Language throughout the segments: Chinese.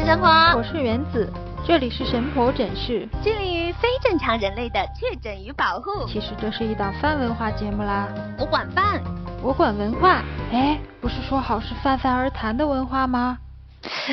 是神婆，我是原子，这里是神婆诊室，致力于非正常人类的确诊与保护。其实这是一档泛文化节目啦。我管饭，我管文化。哎，不是说好是泛泛而谈的文化吗？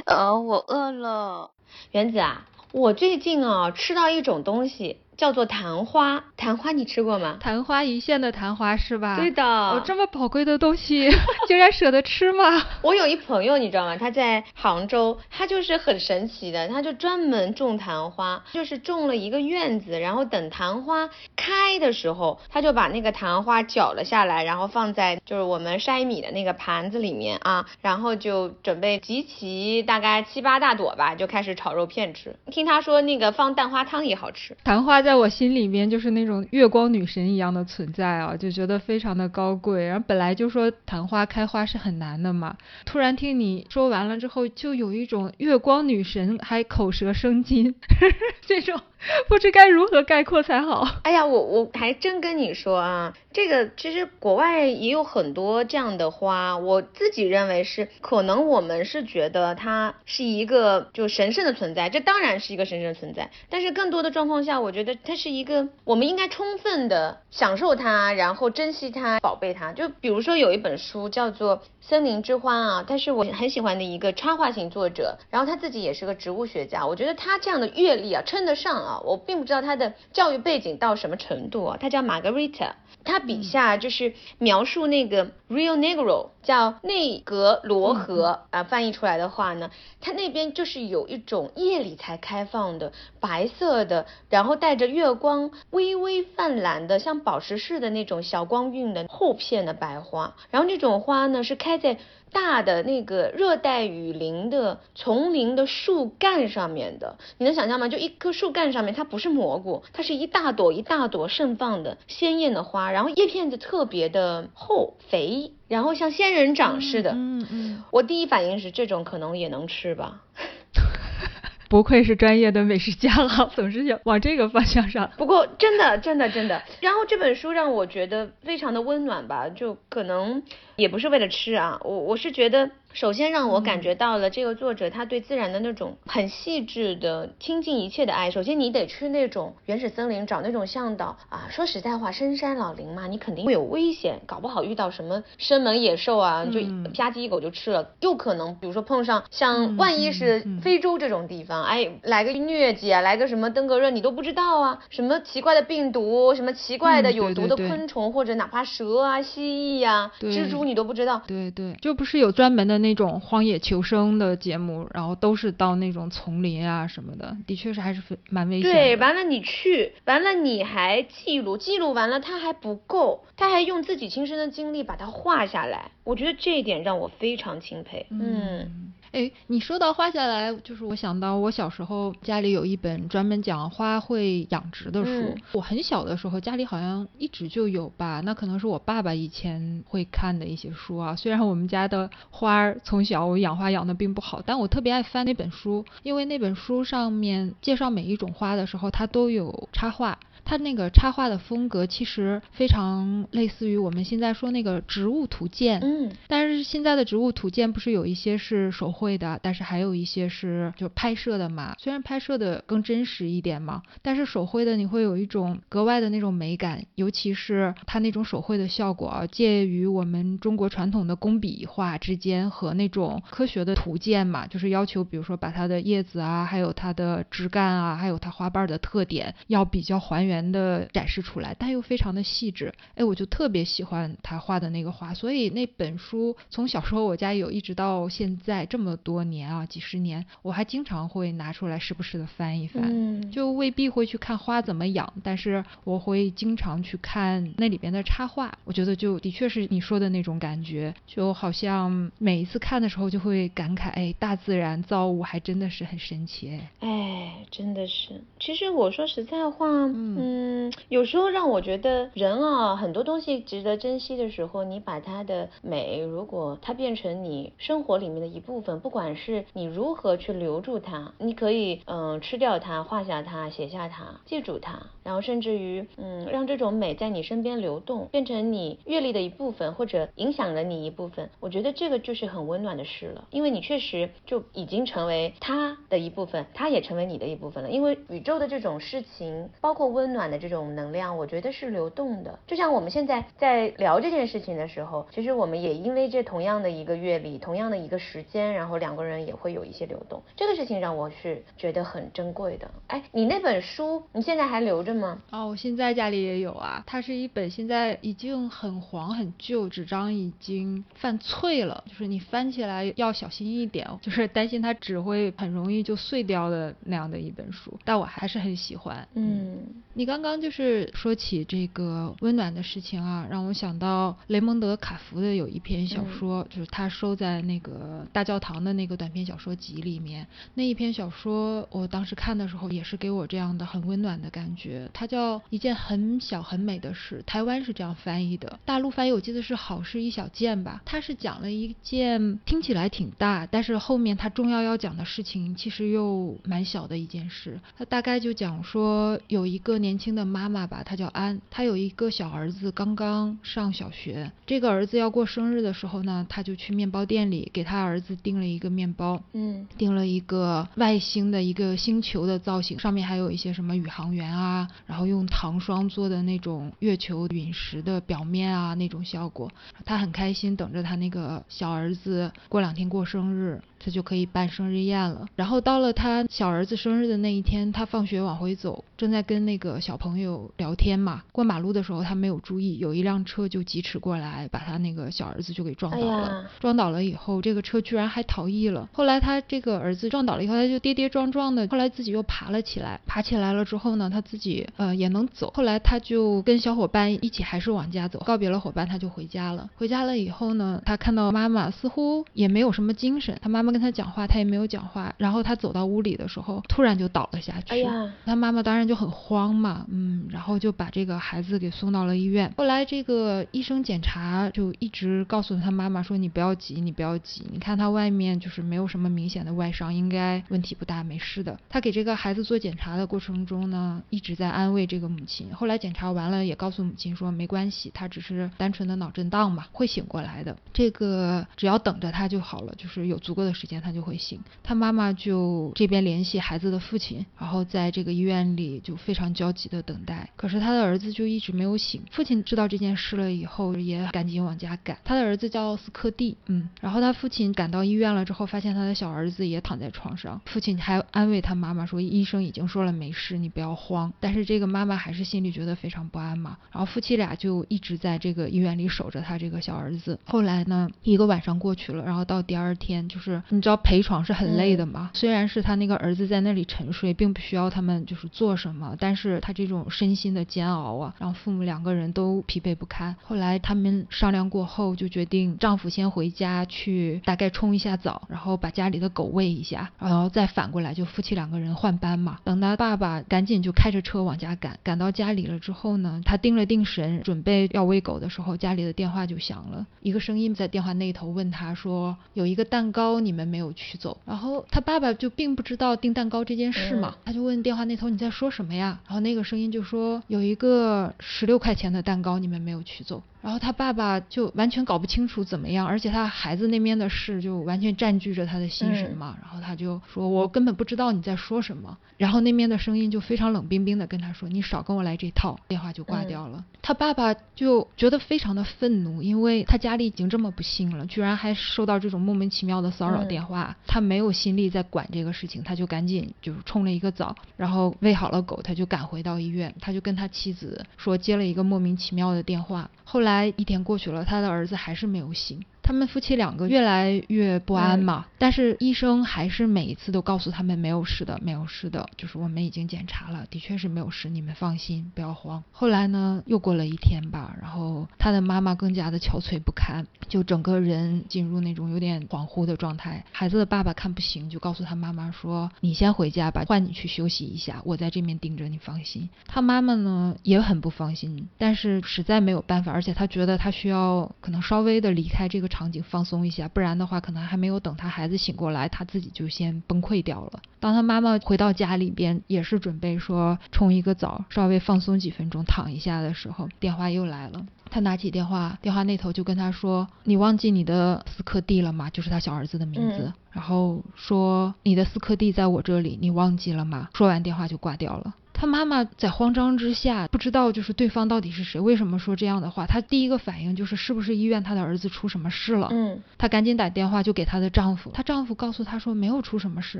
呃，我饿了。原子啊，我最近啊吃到一种东西。叫做昙花，昙花你吃过吗？昙花一现的昙花是吧？对的。哦，这么宝贵的东西，竟然舍得吃吗？我有一朋友，你知道吗？他在杭州，他就是很神奇的，他就专门种昙花，就是种了一个院子，然后等昙花开的时候，他就把那个昙花绞了下来，然后放在就是我们筛米的那个盘子里面啊，然后就准备集齐大概七八大朵吧，就开始炒肉片吃。听他说那个放蛋花汤也好吃，昙花。在我心里面就是那种月光女神一样的存在啊，就觉得非常的高贵。然后本来就说昙花开花是很难的嘛，突然听你说完了之后，就有一种月光女神还口舌生津 这种。不知该如何概括才好。哎呀，我我还真跟你说啊，这个其实国外也有很多这样的花，我自己认为是可能我们是觉得它是一个就神圣的存在，这当然是一个神圣的存在。但是更多的状况下，我觉得它是一个我们应该充分的享受它，然后珍惜它，宝贝它。就比如说有一本书叫做《森林之花》啊，但是我很喜欢的一个插画型作者，然后他自己也是个植物学家，我觉得他这样的阅历啊，称得上。啊，我并不知道他的教育背景到什么程度啊。他叫 Margarita，他笔下就是描述那个 real Negro，叫内格罗河啊。翻译出来的话呢，它那边就是有一种夜里才开放的白色的，然后带着月光微微泛蓝的，像宝石似的那种小光晕的厚片的白花。然后这种花呢是开在。大的那个热带雨林的丛林的树干上面的，你能想象吗？就一棵树干上面，它不是蘑菇，它是一大朵一大朵盛放的鲜艳的花，然后叶片子特别的厚肥，然后像仙人掌似的。嗯嗯。我第一反应是这种可能也能吃吧。不愧是专业的美食家了，总是想往这个方向上。不过真的真的真的，然后这本书让我觉得非常的温暖吧，就可能也不是为了吃啊，我我是觉得。首先让我感觉到了这个作者他对自然的那种很细致的倾尽一切的爱。首先你得去那种原始森林找那种向导啊。说实在话，深山老林嘛，你肯定会有危险，搞不好遇到什么生猛野兽啊，就啪叽一口就吃了。又可能比如说碰上像万一是非洲这种地方，哎，来个疟疾啊，来个什么登革热你都不知道啊，什么奇怪的病毒，什么奇怪的有毒的昆虫，或者哪怕蛇啊、蜥蜴呀、蜘蛛你都不知道。对对，就不是有专门的那。那种荒野求生的节目，然后都是到那种丛林啊什么的，的确是还是蛮危险。对，完了你去，完了你还记录，记录完了他还不够，他还用自己亲身的经历把它画下来，我觉得这一点让我非常钦佩。嗯。哎，你说到画下来，就是我想到我小时候家里有一本专门讲花卉养殖的书。我很小的时候家里好像一直就有吧，那可能是我爸爸以前会看的一些书啊。虽然我们家的花儿从小我养花养的并不好，但我特别爱翻那本书，因为那本书上面介绍每一种花的时候，它都有插画。它那个插画的风格其实非常类似于我们现在说那个植物图鉴，嗯，但是现在的植物图鉴不是有一些是手绘的，但是还有一些是就拍摄的嘛。虽然拍摄的更真实一点嘛，但是手绘的你会有一种格外的那种美感，尤其是它那种手绘的效果啊，介于我们中国传统的工笔画之间和那种科学的图鉴嘛，就是要求比如说把它的叶子啊，还有它的枝干啊，还有它花瓣的特点要比较还原。的展示出来，但又非常的细致，哎，我就特别喜欢他画的那个画，所以那本书从小时候我家有，一直到现在这么多年啊，几十年，我还经常会拿出来时不时的翻一翻，嗯，就未必会去看花怎么养，但是我会经常去看那里边的插画，我觉得就的确是你说的那种感觉，就好像每一次看的时候就会感慨，哎，大自然造物还真的是很神奇，哎，哎，真的是。其实我说实在话，嗯，有时候让我觉得人啊，很多东西值得珍惜的时候，你把它的美，如果它变成你生活里面的一部分，不管是你如何去留住它，你可以嗯吃掉它，画下它，写下它，记住它，然后甚至于嗯让这种美在你身边流动，变成你阅历的一部分，或者影响了你一部分，我觉得这个就是很温暖的事了，因为你确实就已经成为它的一部分，它也成为你的一部分了，因为宇宙的这种事情，包括温暖的这种能量，我觉得是流动的。就像我们现在在聊这件事情的时候，其实我们也因为这同样的一个阅历，同样的一个时间，然后两个人也会有一些流动。这个事情让我是觉得很珍贵的。哎，你那本书你现在还留着吗？哦，我现在家里也有啊。它是一本现在已经很黄很旧，纸张已经泛脆了，就是你翻起来要小心一点，就是担心它纸会很容易就碎掉的那样的一本书。但我还是很喜欢。嗯，你刚刚就是说起这个温暖的事情啊，让我想到雷蒙德·卡福的有一篇小说，就是他收在那个大教堂的那个短篇小说集里面。那一篇小说，我当时看的时候也是给我这样的很温暖的感觉。它叫一件很小很美的事，台湾是这样翻译的，大陆翻译我记得是好事一小件吧。它是讲了一件听起来挺大，但是后面它重要要讲的事情其实又蛮小的一件事。它大概就讲说有一个年轻的妈妈吧，她叫安，她有一个小儿子刚刚上小学，这个儿子要过生日的时候呢，她就去面包店里给他儿子订了一个面包，嗯，订了一个外星的一个星球的造型，上面还有一些什么宇航员啊，然后用糖霜做的那种月球陨石的表面啊那种效果，她很开心，等着她那个小儿子过两天过生日。他就可以办生日宴了。然后到了他小儿子生日的那一天，他放学往回走，正在跟那个小朋友聊天嘛。过马路的时候，他没有注意，有一辆车就疾驰过来，把他那个小儿子就给撞倒了。撞倒了以后，这个车居然还逃逸了。后来他这个儿子撞倒了以后，他就跌跌撞撞的，后来自己又爬了起来。爬起来了之后呢，他自己呃也能走。后来他就跟小伙伴一起还是往家走，告别了伙伴，他就回家了。回家了以后呢，他看到妈妈似乎也没有什么精神，他妈妈。跟他讲话，他也没有讲话。然后他走到屋里的时候，突然就倒了下去。哎呀，他妈妈当然就很慌嘛，嗯，然后就把这个孩子给送到了医院。后来这个医生检查，就一直告诉他妈妈说：“你不要急，你不要急，你看他外面就是没有什么明显的外伤，应该问题不大，没事的。”他给这个孩子做检查的过程中呢，一直在安慰这个母亲。后来检查完了，也告诉母亲说：“没关系，他只是单纯的脑震荡嘛，会醒过来的。这个只要等着他就好了，就是有足够的时。”间他就会醒，他妈妈就这边联系孩子的父亲，然后在这个医院里就非常焦急的等待。可是他的儿子就一直没有醒。父亲知道这件事了以后，也赶紧往家赶。他的儿子叫奥斯科蒂，嗯，然后他父亲赶到医院了之后，发现他的小儿子也躺在床上。父亲还安慰他妈妈说，医生已经说了没事，你不要慌。但是这个妈妈还是心里觉得非常不安嘛。然后夫妻俩就一直在这个医院里守着他这个小儿子。后来呢，一个晚上过去了，然后到第二天就是。你知道陪床是很累的吗？虽然是他那个儿子在那里沉睡，并不需要他们就是做什么，但是他这种身心的煎熬啊，让父母两个人都疲惫不堪。后来他们商量过后，就决定丈夫先回家去大概冲一下澡，然后把家里的狗喂一下，然后再反过来就夫妻两个人换班嘛。等他爸爸赶紧就开着车往家赶，赶到家里了之后呢，他定了定神，准备要喂狗的时候，家里的电话就响了，一个声音在电话那头问他说：“有一个蛋糕，你们。”没有取走，然后他爸爸就并不知道订蛋糕这件事嘛，他就问电话那头你在说什么呀？然后那个声音就说有一个十六块钱的蛋糕你们没有取走。然后他爸爸就完全搞不清楚怎么样，而且他孩子那边的事就完全占据着他的心神嘛。然后他就说：“我根本不知道你在说什么。”然后那边的声音就非常冷冰冰的跟他说：“你少跟我来这套。”电话就挂掉了。他爸爸就觉得非常的愤怒，因为他家里已经这么不幸了，居然还收到这种莫名其妙的骚扰电话。他没有心力再管这个事情，他就赶紧就是冲了一个澡，然后喂好了狗，他就赶回到医院。他就跟他妻子说接了一个莫名其妙的电话。后来一天过去了，他的儿子还是没有醒。他们夫妻两个越来越不安嘛，但是医生还是每一次都告诉他们没有事的，没有事的，就是我们已经检查了，的确是没有事，你们放心，不要慌。后来呢，又过了一天吧，然后他的妈妈更加的憔悴不堪，就整个人进入那种有点恍惚的状态。孩子的爸爸看不行，就告诉他妈妈说：“你先回家吧，换你去休息一下，我在这边盯着你，放心。”他妈妈呢也很不放心，但是实在没有办法，而且他觉得他需要可能稍微的离开这个场景，放松一下，不然的话，可能还没有等他孩子醒过来，他自己就先崩溃掉了。当他妈妈回到家里边，也是准备说冲一个澡，稍微放松几分钟，躺一下的时候，电话又来了。他拿起电话，电话那头就跟他说：“你忘记你的斯科蒂了吗？就是他小儿子的名字。”然后说：“你的斯科蒂在我这里，你忘记了吗？”说完电话就挂掉了。他妈妈在慌张之下，不知道就是对方到底是谁，为什么说这样的话。她第一个反应就是是不是医院她的儿子出什么事了？嗯，她赶紧打电话就给她的丈夫，她丈夫告诉她说没有出什么事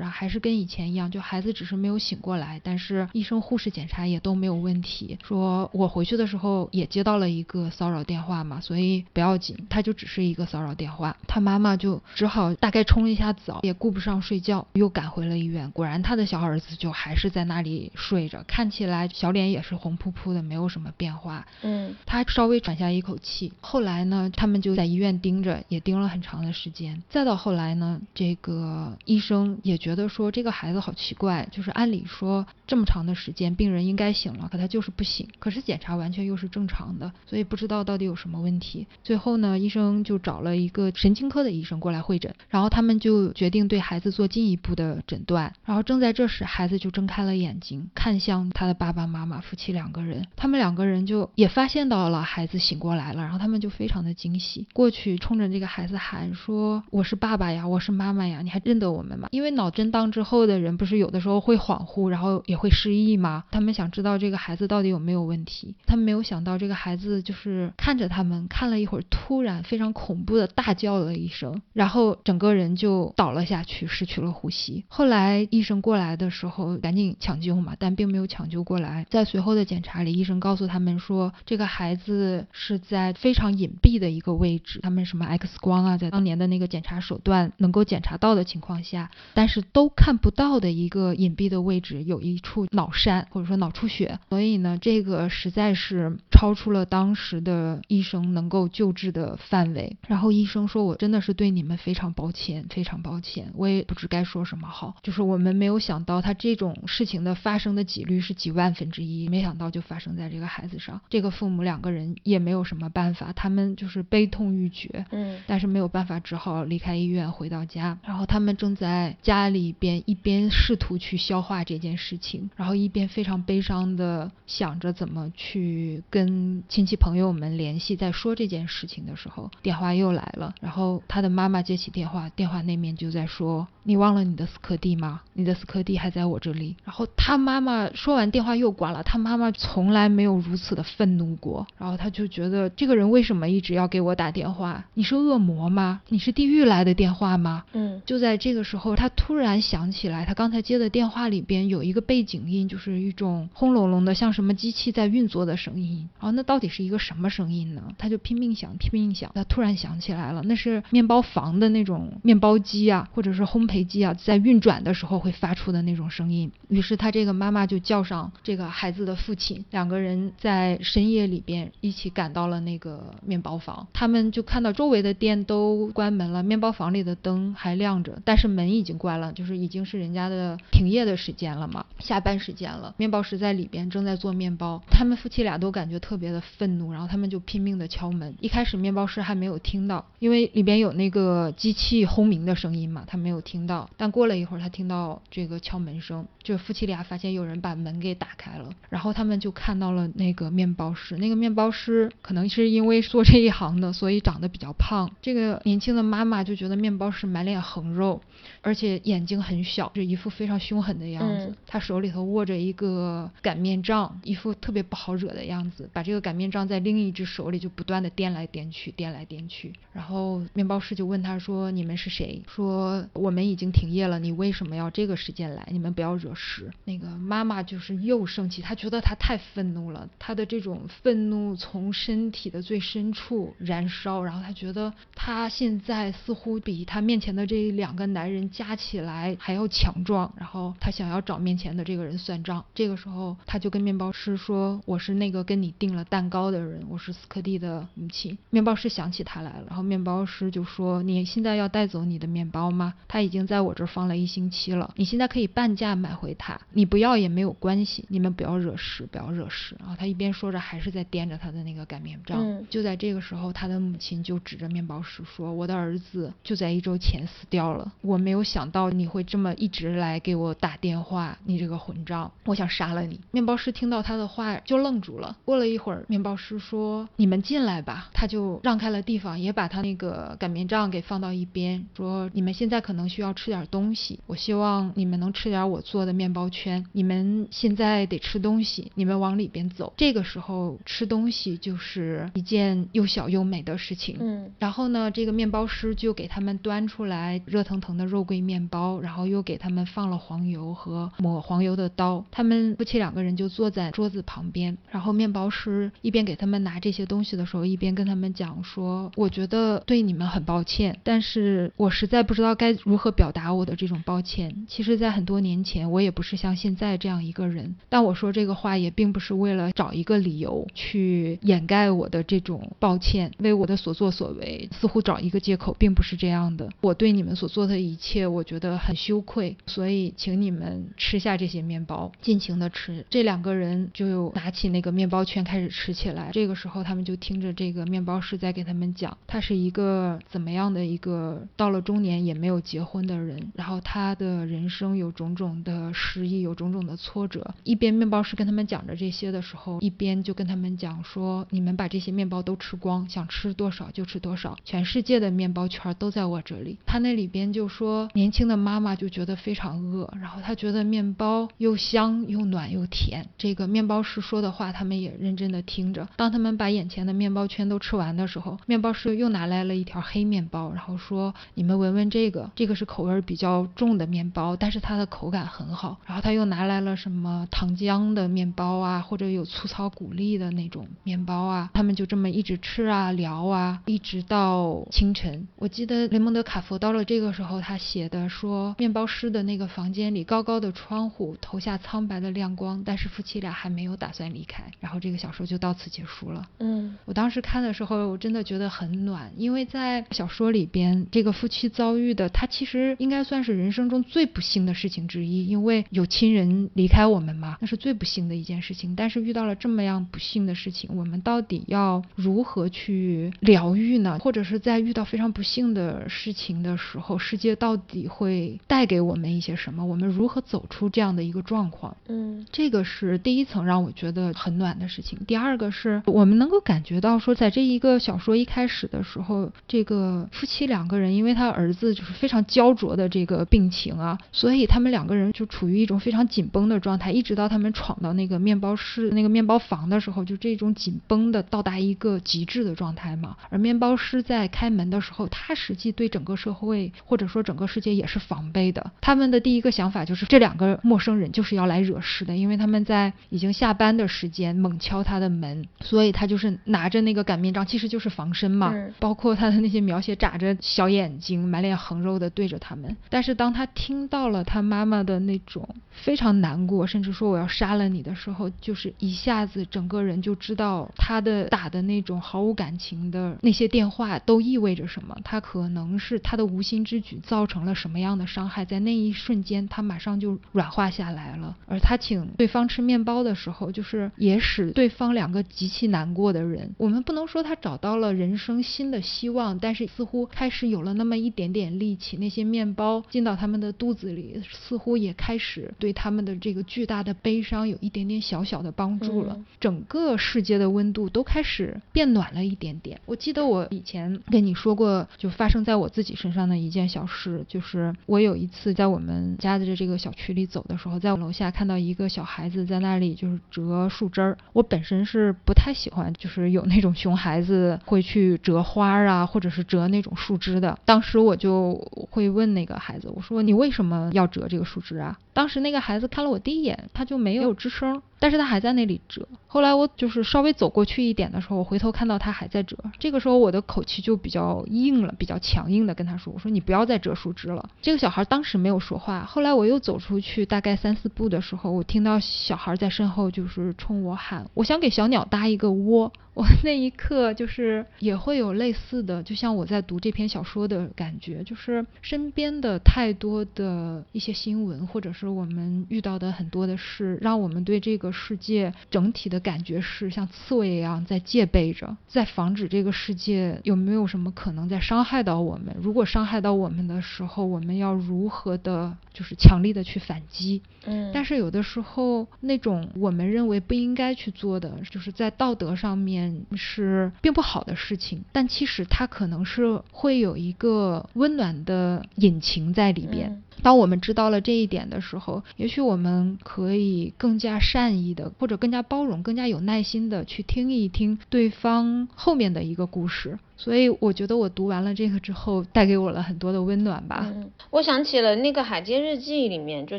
啊，还是跟以前一样，就孩子只是没有醒过来，但是医生护士检查也都没有问题。说我回去的时候也接到了一个骚扰电话嘛，所以不要紧，他就只是一个骚扰电话。她妈妈就只好大概冲了一下澡，也顾不上睡觉，又赶回了医院。果然他的小儿子就还是在那里睡着。看起来小脸也是红扑扑的，没有什么变化。嗯，他稍微喘下一口气。后来呢，他们就在医院盯着，也盯了很长的时间。再到后来呢，这个医生也觉得说这个孩子好奇怪，就是按理说这么长的时间，病人应该醒了，可他就是不醒。可是检查完全又是正常的，所以不知道到底有什么问题。最后呢，医生就找了一个神经科的医生过来会诊，然后他们就决定对孩子做进一步的诊断。然后正在这时，孩子就睁开了眼睛，看向他的。爸爸妈妈夫妻两个人，他们两个人就也发现到了孩子醒过来了，然后他们就非常的惊喜，过去冲着这个孩子喊说：“我是爸爸呀，我是妈妈呀，你还认得我们吗？”因为脑震荡之后的人不是有的时候会恍惚，然后也会失忆吗？他们想知道这个孩子到底有没有问题。他们没有想到这个孩子就是看着他们看了一会儿，突然非常恐怖的大叫了一声，然后整个人就倒了下去，失去了呼吸。后来医生过来的时候，赶紧抢救嘛，但并没有抢救。过来，在随后的检查里，医生告诉他们说，这个孩子是在非常隐蔽的一个位置。他们什么 X 光啊，在当年的那个检查手段能够检查到的情况下，但是都看不到的一个隐蔽的位置，有一处脑疝或者说脑出血。所以呢，这个实在是超出了当时的医生能够救治的范围。然后医生说，我真的是对你们非常抱歉，非常抱歉，我也不知该说什么好。就是我们没有想到，他这种事情的发生的几率是几万。万分之一，没想到就发生在这个孩子上。这个父母两个人也没有什么办法，他们就是悲痛欲绝，嗯，但是没有办法，只好离开医院回到家。然后他们正在家里边一边试图去消化这件事情，然后一边非常悲伤的想着怎么去跟亲戚朋友们联系，在说这件事情的时候，电话又来了。然后他的妈妈接起电话，电话那面就在说：“你忘了你的斯科蒂吗？你的斯科蒂还在我这里。”然后他妈妈说完电话。又挂了，他妈妈从来没有如此的愤怒过。然后他就觉得这个人为什么一直要给我打电话？你是恶魔吗？你是地狱来的电话吗？嗯，就在这个时候，他突然想起来，他刚才接的电话里边有一个背景音，就是一种轰隆隆的，像什么机器在运作的声音。然后那到底是一个什么声音呢？他就拼命想，拼命想。他突然想起来了，那是面包房的那种面包机啊，或者是烘焙机啊，在运转的时候会发出的那种声音。于是他这个妈妈就叫上。这个孩子的父亲，两个人在深夜里边一起赶到了那个面包房，他们就看到周围的店都关门了，面包房里的灯还亮着，但是门已经关了，就是已经是人家的停业的时间了嘛，下班时间了。面包师在里边正在做面包，他们夫妻俩都感觉特别的愤怒，然后他们就拼命的敲门。一开始面包师还没有听到，因为里边有那个机器轰鸣的声音嘛，他没有听到。但过了一会儿，他听到这个敲门声，就夫妻俩发现有人把门给打。打开了，然后他们就看到了那个面包师。那个面包师可能是因为做这一行的，所以长得比较胖。这个年轻的妈妈就觉得面包师满脸横肉，而且眼睛很小，就一副非常凶狠的样子。他手手里头握着一个擀面杖，一副特别不好惹的样子，把这个擀面杖在另一只手里就不断的颠来颠去，颠来颠去。然后面包师就问他说：“你们是谁？”说：“我们已经停业了，你为什么要这个时间来？你们不要惹事。”那个妈妈就是又生气，她觉得她太愤怒了，她的这种愤怒从身体的最深处燃烧，然后她觉得她现在似乎比她面前的这两个男人加起来还要强壮，然后她想要找面前的这个人算账。这个时候，他就跟面包师说：“我是那个跟你订了蛋糕的人，我是斯科蒂的母亲。”面包师想起他来了，然后面包师就说：“你现在要带走你的面包吗？他已经在我这儿放了一星期了，你现在可以半价买回它，你不要也没有关系，你们不要惹事，不要惹事。”然后他一边说着，还是在掂着他的那个擀面杖。嗯就在这个时候，他的母亲就指着面包师说：“我的儿子就在一周前死掉了，我没有想到你会这么一直来给我打电话，你这个混账，我想杀了你。”面包师听到他的话就愣住了。过了一会儿，面包师说：“你们进来吧。”他就让开了地方，也把他那个擀面杖给放到一边，说：“你们现在可能需要吃点东西，我希望你们能吃点我做的面包圈。你们现在得吃东西，你们往里边走。这个时候吃东西就是一件又小又美的事情。”嗯然后呢，这个面包师就给他们端出来热腾腾的肉桂面包，然后又给他们放了黄油和抹黄油的刀。他们夫妻两个人就坐在桌子旁边，然后面包师一边给他们拿这些东西的时候，一边跟他们讲说：“我觉得对你们很抱歉，但是我实在不知道该如何表达我的这种抱歉。其实，在很多年前，我也不是像现在这样一个人，但我说这个话也并不是为了找一个理由去掩盖我的这种抱歉，为我的所作所为似乎找一个借口，并不是这样的。我对你们所做的一切，我觉得很羞愧，所以请你们吃下这些面包，尽情的吃。这两个人就拿起那个面包圈开始吃起来。这个时候，他们就听着这个面包师在给他们讲，他是一个怎么样的一个到了中年也没有结婚的人，然后他的人生有种种的失意，有种种的挫折。一边面包师跟他们讲着这些的时候，一边就跟他们讲说：“你们把这些面包都吃光，想吃多少就吃多少，全世界的面包圈都在我这里。”他那里边就说，年轻的妈妈就觉得非常饿，然后她觉得面包又香又暖又甜。这个面包师说的话，他们也认真的听着。当他们把眼前的面包圈都吃完的时候，面包师又拿来了一条黑面包，然后说：“你们闻闻这个，这个是口味比较重的面包，但是它的口感很好。”然后他又拿来了什么糖浆的面包啊，或者有粗糙谷粒的那种面包啊。他们就这么一直吃啊聊啊，一直到清晨。我记得雷蒙德·卡佛到了这个时候，他写的说，面包师的那个房间里高高的窗户投下苍白的亮光，但是夫妻俩还没有打算离开。然后这个小说就到此结束了。嗯我当时看的时候，我真的觉得很暖，因为在小说里边，这个夫妻遭遇的，他其实应该算是人生中最不幸的事情之一，因为有亲人离开我们嘛，那是最不幸的一件事情。但是遇到了这么样不幸的事情，我们到底要如何去疗愈呢？或者是在遇到非常不幸的事情的时候，世界到底会带给我们一些什么？我们如何走出这样的一个状况？嗯这个是第一层让我觉得很暖的事情。第二个是我们能够感觉到说，在这一个小说一开始的时候，这个夫妻两个人，因为他儿子就是非常焦灼的这个病情啊，所以他们两个人就处于一种非常紧绷的状态，一直到他们闯到那个面包室、那个面包房的时候，就这种紧绷的到达一个极致的状态嘛。而面包师在开门的时候，他实际对整个社会或者说整个世界也是防备的。他们的第一个想法就是这两个陌生人就是要来惹事的，因为他们在已经下班的时间猛敲他的门，所以他就是拿着那个擀面杖，其实就是防身嘛。嗯包括他的那些描写，眨着小眼睛，满脸横肉的对着他们。但是当他听到了他妈妈的那种非常难过，甚至说我要杀了你的时候，就是一下子整个人就知道他的打的那种毫无感情的那些电话都意味着什么。他可能是他的无心之举造成了什么样的伤害，在那一瞬间他马上就软化下来了。而他请对方吃面包的时候，就是也使对方两个极其难过的人，我们不能说他找到了人生新的希望，但是似乎开始有了那么一点点力气。那些面包进到他们的肚子里，似乎也开始对他们的这个巨大的悲伤有一点点小小的帮助了。嗯整个世界的温度都开始变暖了一点点。我记得我以前跟你说过，就发生在我自己身上的一件小事，就是我有一次在我们家的这个小区里走的时时候，在楼下看到一个小孩子在那里就是折树枝儿。我本身是不太喜欢，就是有那种熊孩子会去折花啊，或者是折那种树枝的。当时我就会问那个孩子，我说你为什么要折这个树枝啊？当时那个孩子看了我第一眼，他就没有吱声。但是他还在那里折。后来我就是稍微走过去一点的时候，我回头看到他还在折。这个时候我的口气就比较硬了，比较强硬的跟他说：“我说你不要再折树枝了。”这个小孩当时没有说话。后来我又走出去大概三四步的时候，我听到小孩在身后就是冲我喊：“我想给小鸟搭一个窝。”我 那一刻就是也会有类似的，就像我在读这篇小说的感觉，就是身边的太多的一些新闻，或者是我们遇到的很多的事，让我们对这个世界整体的感觉是像刺猬一样在戒备着，在防止这个世界有没有什么可能在伤害到我们。如果伤害到我们的时候，我们要如何的，就是强力的去反击。嗯。但是有的时候，那种我们认为不应该去做的，就是在道德上面。是并不好的事情，但其实它可能是会有一个温暖的引擎在里边。当我们知道了这一点的时候，也许我们可以更加善意的，或者更加包容、更加有耐心的去听一听对方后面的一个故事。所以我觉得我读完了这个之后，带给我了很多的温暖吧。我想起了那个《海街日记》里面就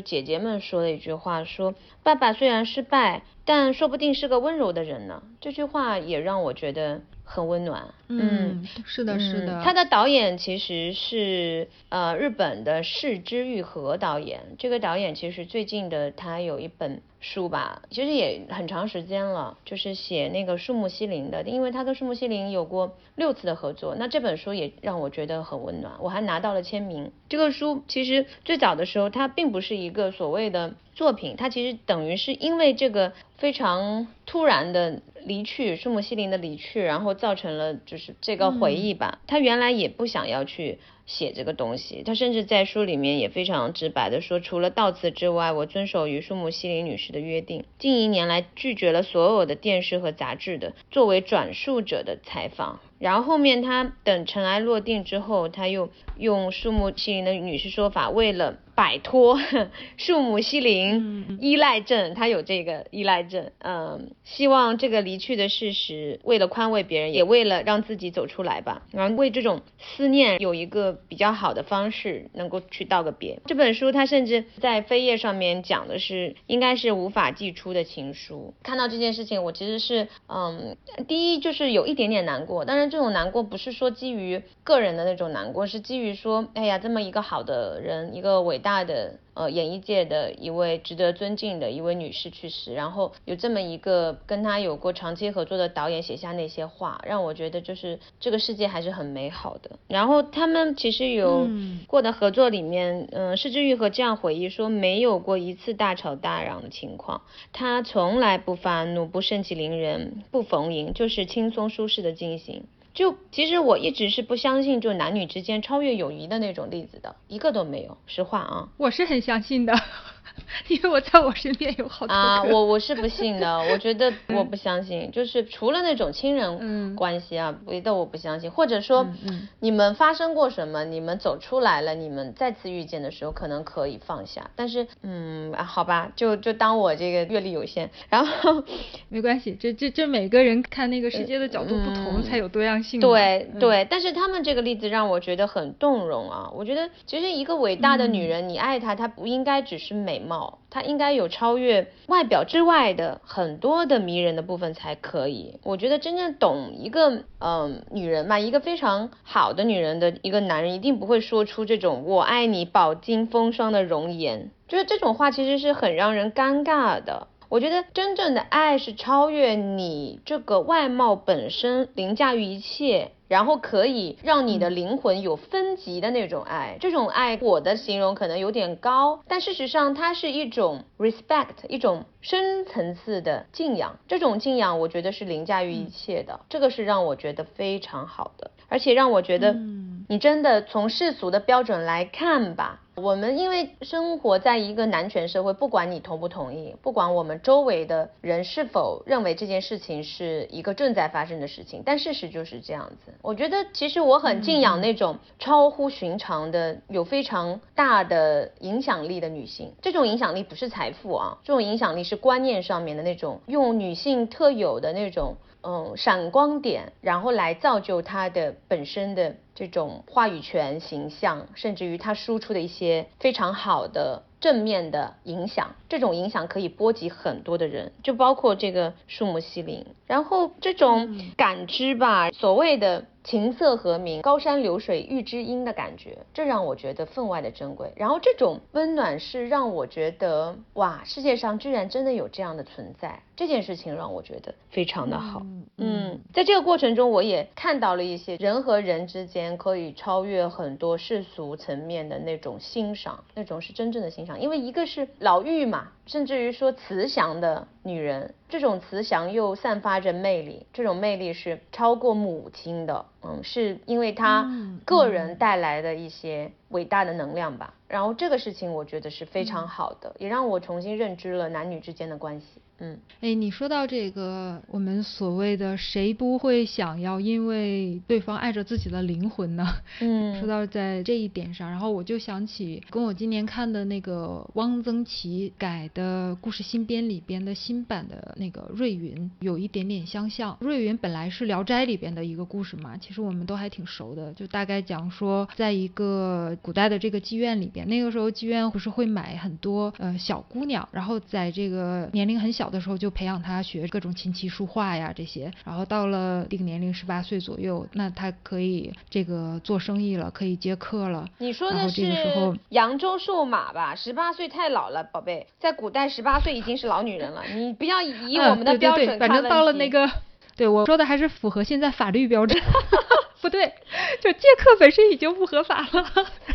姐姐们说的一句话，说爸爸虽然失败，但说不定是个温柔的人呢。这句话也让我觉得。很温暖，嗯，是的，是的。他的导演其实是呃日本的市之愈和导演，这个导演其实最近的他有一本书吧，其实也很长时间了，就是写那个树木希林的，因为他跟树木希林有过六次的合作，那这本书也让我觉得很温暖，我还拿到了签名。这个书其实最早的时候，它并不是一个所谓的作品，它其实等于是因为这个非常突然的。离去，树木希林的离去，然后造成了就是这个回忆吧。他原来也不想要去写这个东西，他甚至在书里面也非常直白的说，除了悼词之外，我遵守与树木西林女士的约定，近一年来拒绝了所有的电视和杂志的作为转述者的采访。然后后面他等尘埃落定之后，他又用树木希林的女士说法，为了。摆脱树木希林依赖症，他有这个依赖症，嗯，希望这个离去的事实，为了宽慰别人，也为了让自己走出来吧，然后为这种思念有一个比较好的方式，能够去道个别。这本书他甚至在扉页上面讲的是，应该是无法寄出的情书。看到这件事情，我其实是，嗯，第一就是有一点点难过，当然这种难过不是说基于个人的那种难过，是基于说，哎呀，这么一个好的人，一个伟大。的呃，演艺界的一位值得尊敬的一位女士去世，然后有这么一个跟她有过长期合作的导演写下那些话，让我觉得就是这个世界还是很美好的。然后他们其实有过的合作里面，嗯，施之玉和这样回忆说，没有过一次大吵大嚷的情况，他从来不发怒，不盛气凌人，不逢迎，就是轻松舒适的进行。就其实我一直是不相信，就男女之间超越友谊的那种例子的，一个都没有。实话啊，我是很相信的。因为我在我身边有好多啊，我我是不信的，我觉得我不相信，就是除了那种亲人关系啊，别的我不相信。或者说，你们发生过什么，你们走出来了，你们再次遇见的时候，可能可以放下。但是，嗯，好吧，就就当我这个阅历有限，然后 没关系，这这这每个人看那个世界的角度不同，才有多样性。对对，但是他们这个例子让我觉得很动容啊，我觉得其实一个伟大的女人，你爱她，她不应该只是美。貌，她应该有超越外表之外的很多的迷人的部分才可以。我觉得真正懂一个嗯女人嘛，一个非常好的女人的一个男人，一定不会说出这种“我爱你，饱经风霜”的容颜。就是这种话其实是很让人尴尬的。我觉得真正的爱是超越你这个外貌本身，凌驾于一切。然后可以让你的灵魂有分级的那种爱，这种爱我的形容可能有点高，但事实上它是一种 respect，一种深层次的敬仰。这种敬仰我觉得是凌驾于一切的，这个是让我觉得非常好的，而且让我觉得，你真的从世俗的标准来看吧。我们因为生活在一个男权社会，不管你同不同意，不管我们周围的人是否认为这件事情是一个正在发生的事情，但事实就是这样子。我觉得其实我很敬仰那种超乎寻常的、有非常大的影响力的女性。这种影响力不是财富啊，这种影响力是观念上面的那种，用女性特有的那种。嗯，闪光点，然后来造就他的本身的这种话语权、形象，甚至于他输出的一些非常好的正面的影响。这种影响可以波及很多的人，就包括这个树木希林。然后这种感知吧，所谓的。琴瑟和鸣，高山流水遇知音的感觉，这让我觉得分外的珍贵。然后这种温暖是让我觉得，哇，世界上居然真的有这样的存在，这件事情让我觉得非常的好。嗯，在这个过程中，我也看到了一些人和人之间可以超越很多世俗层面的那种欣赏，那种是真正的欣赏。因为一个是老妪嘛，甚至于说慈祥的女人，这种慈祥又散发着魅力，这种魅力是超过母亲的。嗯，是因为她个人带来的一些伟大的能量吧。然后这个事情我觉得是非常好的，也让我重新认知了男女之间的关系。嗯，哎，你说到这个，我们所谓的谁不会想要因为对方爱着自己的灵魂呢？嗯，说到在这一点上，然后我就想起跟我今年看的那个汪曾祺改的故事新编里边的新版的那个瑞云，有一点点相像。瑞云本来是《聊斋》里边的一个故事嘛，其实我们都还挺熟的，就大概讲说，在一个古代的这个妓院里边，那个时候妓院不是会买很多呃小姑娘，然后在这个年龄很小。的时候就培养她学各种琴棋书画呀这些，然后到了定年龄十八岁左右，那她可以这个做生意了，可以接客了。你说的是扬州瘦马吧？十八岁太老了，宝贝，在古代十八岁已经是老女人了。你不要以我们的标准反正到了那个，对我说的还是符合现在法律标准。不对，就借客本身已经不合法了。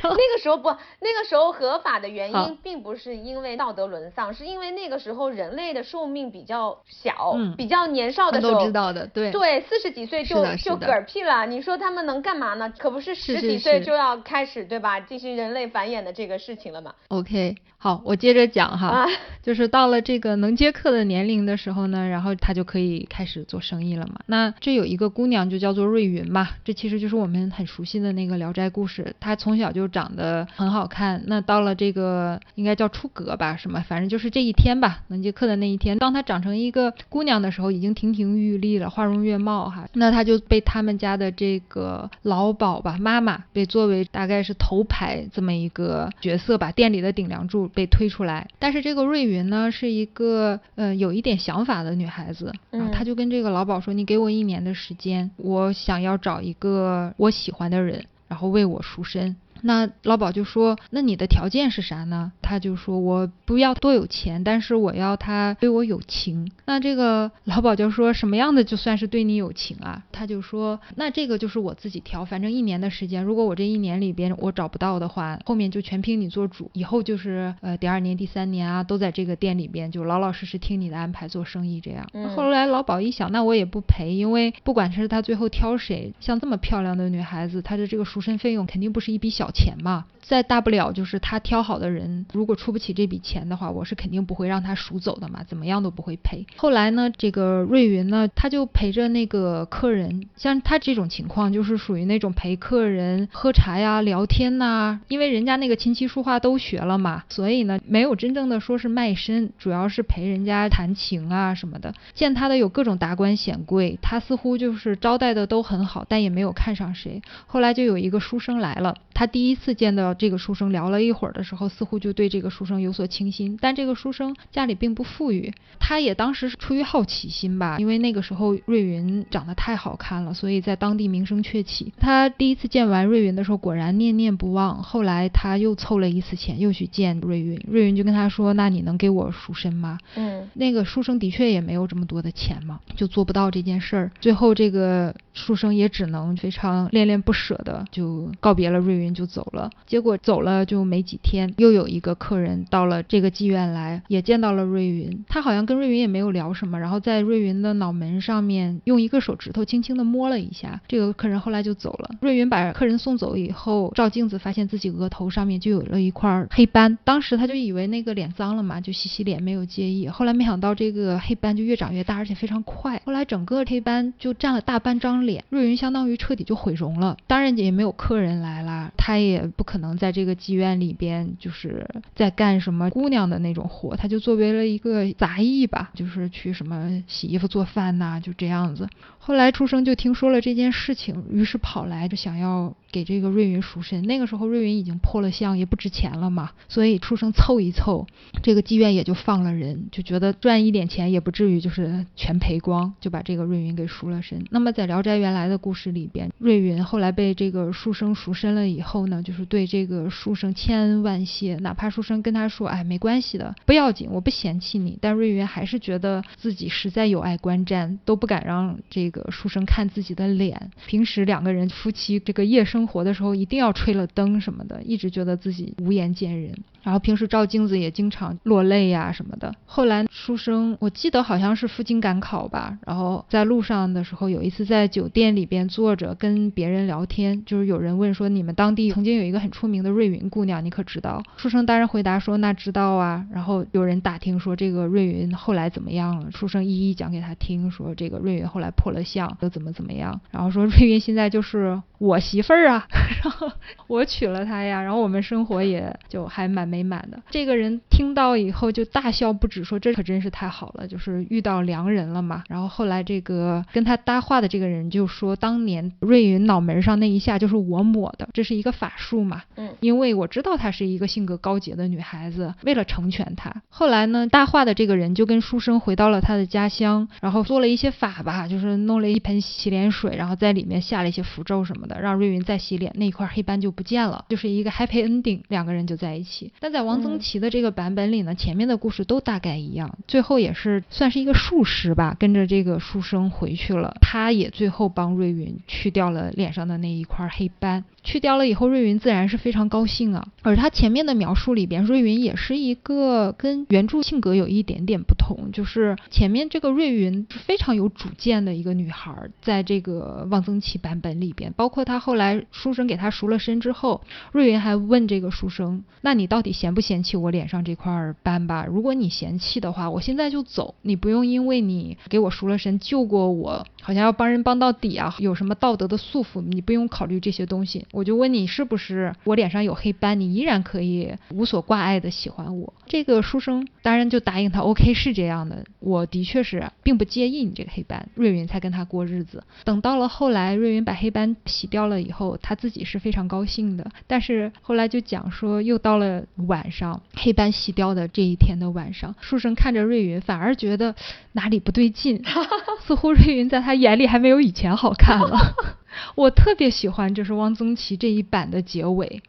那个时候不，那个时候合法的原因并不是因为道德沦丧，是因为那个时候人类的寿命比较小，比较年少的时候。都知道的，对。对，四十几岁就就嗝屁了。你说他们能干嘛呢？可不是十几岁就要开始对吧？进行人类繁衍的这个事情了嘛。OK，好，我接着讲哈，就是到了这个能接客的年龄的时候呢，然后他就可以开始做生意了嘛。那这有一个姑娘就叫做瑞云嘛，这。其实就是我们很熟悉的那个《聊斋故事》，她从小就长得很好看。那到了这个应该叫出阁吧，什么，反正就是这一天吧，能接客的那一天，当她长成一个姑娘的时候，已经亭亭玉立了，花容月貌哈。那她就被他们家的这个老鸨吧，妈妈被作为大概是头牌这么一个角色吧，店里的顶梁柱被推出来。但是这个瑞云呢，是一个呃有一点想法的女孩子，然后她就跟这个老鸨说：“你给我一年的时间，我想要找一个。”我喜欢的人，然后为我赎身。那老鸨就说：“那你的条件是啥呢？”他就说：“我不要多有钱，但是我要他对我有情。”那这个老鸨就说：“什么样的就算是对你有情啊？”他就说：“那这个就是我自己挑，反正一年的时间，如果我这一年里边我找不到的话，后面就全凭你做主。以后就是呃第二年、第三年啊，都在这个店里边就老老实实听你的安排做生意这样。”后来老鸨一想，那我也不赔，因为不管是他最后挑谁，像这么漂亮的女孩子，她的这个赎身费用肯定不是一笔小。钱嘛，再大不了就是他挑好的人，如果出不起这笔钱的话，我是肯定不会让他赎走的嘛，怎么样都不会赔。后来呢，这个瑞云呢，他就陪着那个客人，像他这种情况，就是属于那种陪客人喝茶呀、聊天呐，因为人家那个琴棋书画都学了嘛，所以呢，没有真正的说是卖身，主要是陪人家弹琴啊什么的。见他的有各种达官显贵，他似乎就是招待的都很好，但也没有看上谁。后来就有一个书生来了，他第。一次见到这个书生，聊了一会儿的时候，似乎就对这个书生有所倾心。但这个书生家里并不富裕，他也当时是出于好奇心吧，因为那个时候瑞云长得太好看了，所以在当地名声鹊起。他第一次见完瑞云的时候，果然念念不忘。后来他又凑了一次钱，又去见瑞云。瑞云就跟他说：“那你能给我赎身吗？”嗯，那个书生的确也没有这么多的钱嘛，就做不到这件事儿。最后这个书生也只能非常恋恋不舍的就告别了瑞云，就。走了。结果走了就没几天，又有一个客人到了这个妓院来，也见到了瑞云。他好像跟瑞云也没有聊什么，然后在瑞云的脑门上面用一个手指头轻轻的摸了一下。这个客人后来就走了。瑞云把客人送走以后，照镜子发现自己额头上面就有了一块黑斑。当时他就以为那个脸脏了嘛，就洗洗脸没有介意。后来没想到这个黑斑就越长越大，而且非常快。后来整个黑斑就占了大半张脸，瑞云相当于彻底就毁容了。当然也没有客人来了，他他也不可能在这个妓院里边就是在干什么姑娘的那种活，他就作为了一个杂役吧，就是去什么洗衣服、做饭呐，就这样子。后来出生就听说了这件事情，于是跑来就想要给这个瑞云赎身。那个时候瑞云已经破了相，也不值钱了嘛，所以出生凑一凑，这个妓院也就放了人，就觉得赚一点钱也不至于就是全赔光，就把这个瑞云给赎了身。那么在《聊斋》原来的故事里边，瑞云后来被这个书生赎身了以后呢，就是对这个书生千恩万谢，哪怕书生跟他说，哎，没关系的，不要紧，我不嫌弃你，但瑞云还是觉得自己实在有碍观瞻，都不敢让这。个书生看自己的脸，平时两个人夫妻这个夜生活的时候，一定要吹了灯什么的，一直觉得自己无颜见人。然后平时照镜子也经常落泪呀什么的。后来书生，我记得好像是赴京赶考吧，然后在路上的时候，有一次在酒店里边坐着跟别人聊天，就是有人问说你们当地曾经有一个很出名的瑞云姑娘，你可知道？书生当然回答说那知道啊。然后有人打听说这个瑞云后来怎么样了，书生一一讲给他听，说这个瑞云后来破了相，又怎么怎么样。然后说瑞云现在就是我媳妇儿啊，然后我娶了她呀，然后我们生活也就还蛮。美满的这个人听到以后就大笑不止，说这可真是太好了，就是遇到良人了嘛。然后后来这个跟他搭话的这个人就说，当年瑞云脑门上那一下就是我抹的，这是一个法法术嘛。嗯，因为我知道她是一个性格高洁的女孩子，为了成全她。后来呢，搭话的这个人就跟书生回到了他的家乡，然后做了一些法吧，就是弄了一盆洗脸水，然后在里面下了一些符咒什么的，让瑞云再洗脸，那一块黑斑就不见了，就是一个 happy ending，两个人就在一起。但在王曾祺的这个版本里呢，前面的故事都大概一样，最后也是算是一个术士吧，跟着这个书生回去了，他也最后帮瑞云去掉了脸上的那一块黑斑。去掉了以后，瑞云自然是非常高兴啊。而他前面的描述里边，瑞云也是一个跟原著性格有一点点不同，就是前面这个瑞云是非常有主见的一个女孩，在这个望曾祺版本里边，包括他后来书生给他赎了身之后，瑞云还问这个书生：“那你到底嫌不嫌弃我脸上这块斑吧？如果你嫌弃的话，我现在就走，你不用因为你给我赎了身，救过我，好像要帮人帮到底啊，有什么道德的束缚，你不用考虑这些东西。”我就问你是不是我脸上有黑斑，你依然可以无所挂碍的喜欢我？这个书生当然就答应他，OK 是这样的，我的确是并不介意你这个黑斑，瑞云才跟他过日子。等到了后来，瑞云把黑斑洗掉了以后，他自己是非常高兴的。但是后来就讲说，又到了晚上，黑斑洗掉的这一天的晚上，书生看着瑞云，反而觉得哪里不对劲，似乎瑞云在他眼里还没有以前好看了。我特别喜欢就是汪曾祺这一版的结尾。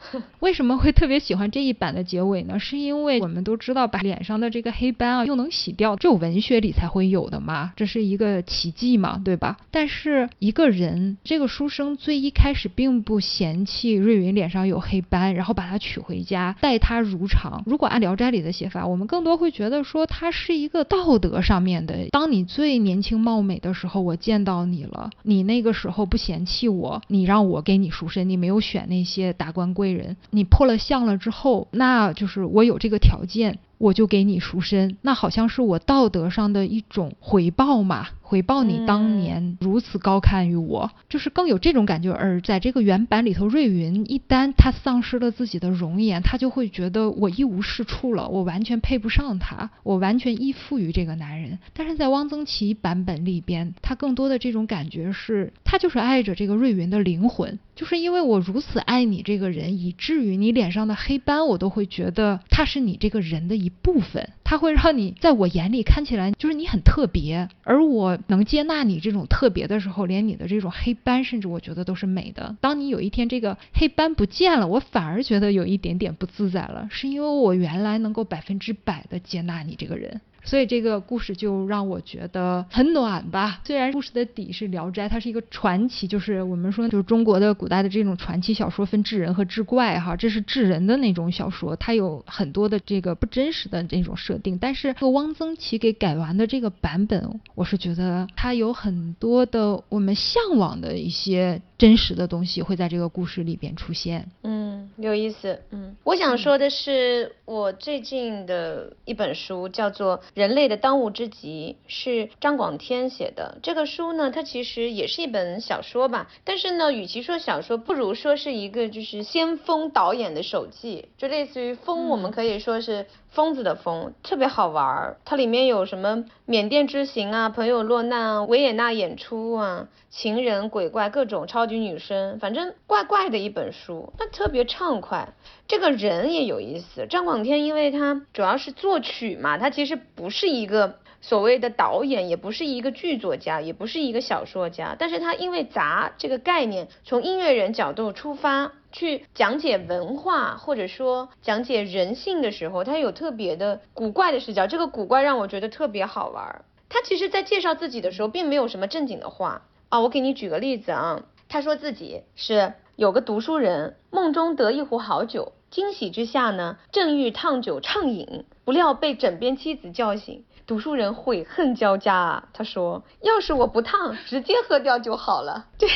为什么会特别喜欢这一版的结尾呢？是因为我们都知道，把脸上的这个黑斑啊又能洗掉，只有文学里才会有的嘛，这是一个奇迹嘛，对吧？但是一个人，这个书生最一开始并不嫌弃瑞云脸上有黑斑，然后把她娶回家，待她如常。如果按《聊斋》里的写法，我们更多会觉得说他是一个道德上面的。当你最年轻貌美的时候，我见到你了，你那个时候不嫌弃我，你让我给你赎身，你没有选那些达官贵。人，你破了相了之后，那就是我有这个条件。我就给你赎身，那好像是我道德上的一种回报嘛，回报你当年如此高看于我，就是更有这种感觉。而在这个原版里头，瑞云一旦她丧失了自己的容颜，她就会觉得我一无是处了，我完全配不上他，我完全依附于这个男人。但是在汪曾祺版本里边，他更多的这种感觉是，他就是爱着这个瑞云的灵魂，就是因为我如此爱你这个人，以至于你脸上的黑斑，我都会觉得他是你这个人的一。一部分，它会让你在我眼里看起来就是你很特别，而我能接纳你这种特别的时候，连你的这种黑斑，甚至我觉得都是美的。当你有一天这个黑斑不见了，我反而觉得有一点点不自在了，是因为我原来能够百分之百的接纳你这个人，所以这个故事就让我觉得很暖吧。虽然故事的底是《聊斋》，它是一个传奇，就是我们说就是中国的古代的这种传奇小说，分智人和智怪哈，这是智人的那种小说，它有很多的这个不真实的这种设定。但是这个汪曾祺给改完的这个版本，我是觉得它有很多的我们向往的一些真实的东西会在这个故事里边出现。嗯，有意思。嗯，我想说的是，我最近的一本书叫做《人类的当务之急》，是张广天写的。这个书呢，它其实也是一本小说吧，但是呢，与其说小说，不如说是一个就是先锋导演的手记，就类似于风，我们可以说是。疯子的疯特别好玩儿，它里面有什么缅甸之行啊，朋友落难啊，维也纳演出啊，情人鬼怪各种超级女生，反正怪怪的一本书，那特别畅快。这个人也有意思，张广天，因为他主要是作曲嘛，他其实不是一个所谓的导演，也不是一个剧作家，也不是一个小说家，但是他因为杂这个概念，从音乐人角度出发。去讲解文化或者说讲解人性的时候，他有特别的古怪的视角，这个古怪让我觉得特别好玩。他其实，在介绍自己的时候，并没有什么正经的话啊。我给你举个例子啊，他说自己是有个读书人，梦中得一壶好酒，惊喜之下呢，正欲烫酒畅饮，不料被枕边妻子叫醒。读书人悔恨交加啊！他说：“要是我不烫，直接喝掉就好了。”对，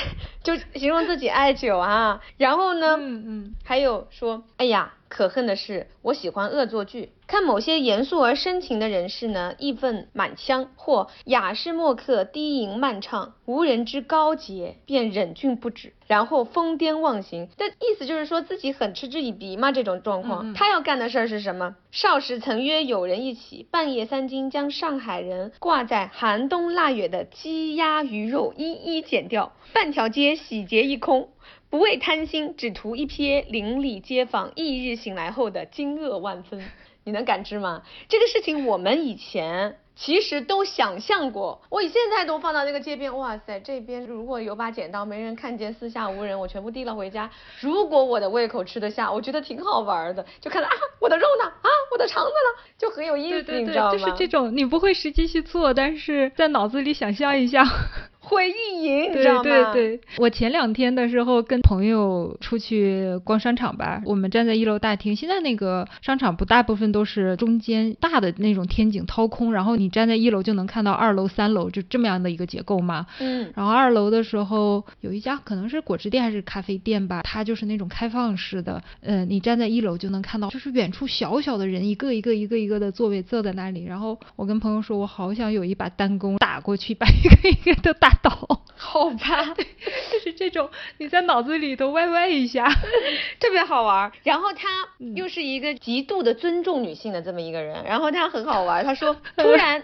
就形容自己爱酒啊。然后呢，嗯嗯，还有说：“哎呀。”可恨的是，我喜欢恶作剧，看某些严肃而深情的人士呢，义愤满腔，或雅士墨客低吟慢唱，无人之高洁，便忍俊不止，然后疯癫忘形。但意思就是说自己很嗤之以鼻嘛，这种状况。他要干的事儿是什么？少时曾约友人一起，半夜三更将上海人挂在寒冬腊月的鸡鸭鱼肉一一剪掉，半条街洗劫一空。不为贪心，只图一瞥邻里街坊翌日醒来后的惊愕万分。你能感知吗？这个事情我们以前其实都想象过。我现在都放到那个街边，哇塞，这边如果有把剪刀，没人看见，四下无人，我全部递了回家。如果我的胃口吃得下，我觉得挺好玩的。就看到啊，我的肉呢？啊，我的肠子呢？就很有意思，你知道吗？就是这种，你不会实际去做，但是在脑子里想象一下。会意淫，你知道吗？对对对，我前两天的时候跟朋友出去逛商场吧，我们站在一楼大厅，现在那个商场不大部分都是中间大的那种天井掏空，然后你站在一楼就能看到二楼、三楼就这么样的一个结构嘛。嗯。然后二楼的时候有一家可能是果汁店还是咖啡店吧，它就是那种开放式的，呃，你站在一楼就能看到，就是远处小小的人一个一个一个一个的座位坐在那里，然后我跟朋友说，我好想有一把单弓打过去，把一个一个都打。倒，好吧，就是这种，你在脑子里头歪歪一下，特别好玩。然后他又是一个极度的尊重女性的这么一个人，然后他很好玩，他说突然。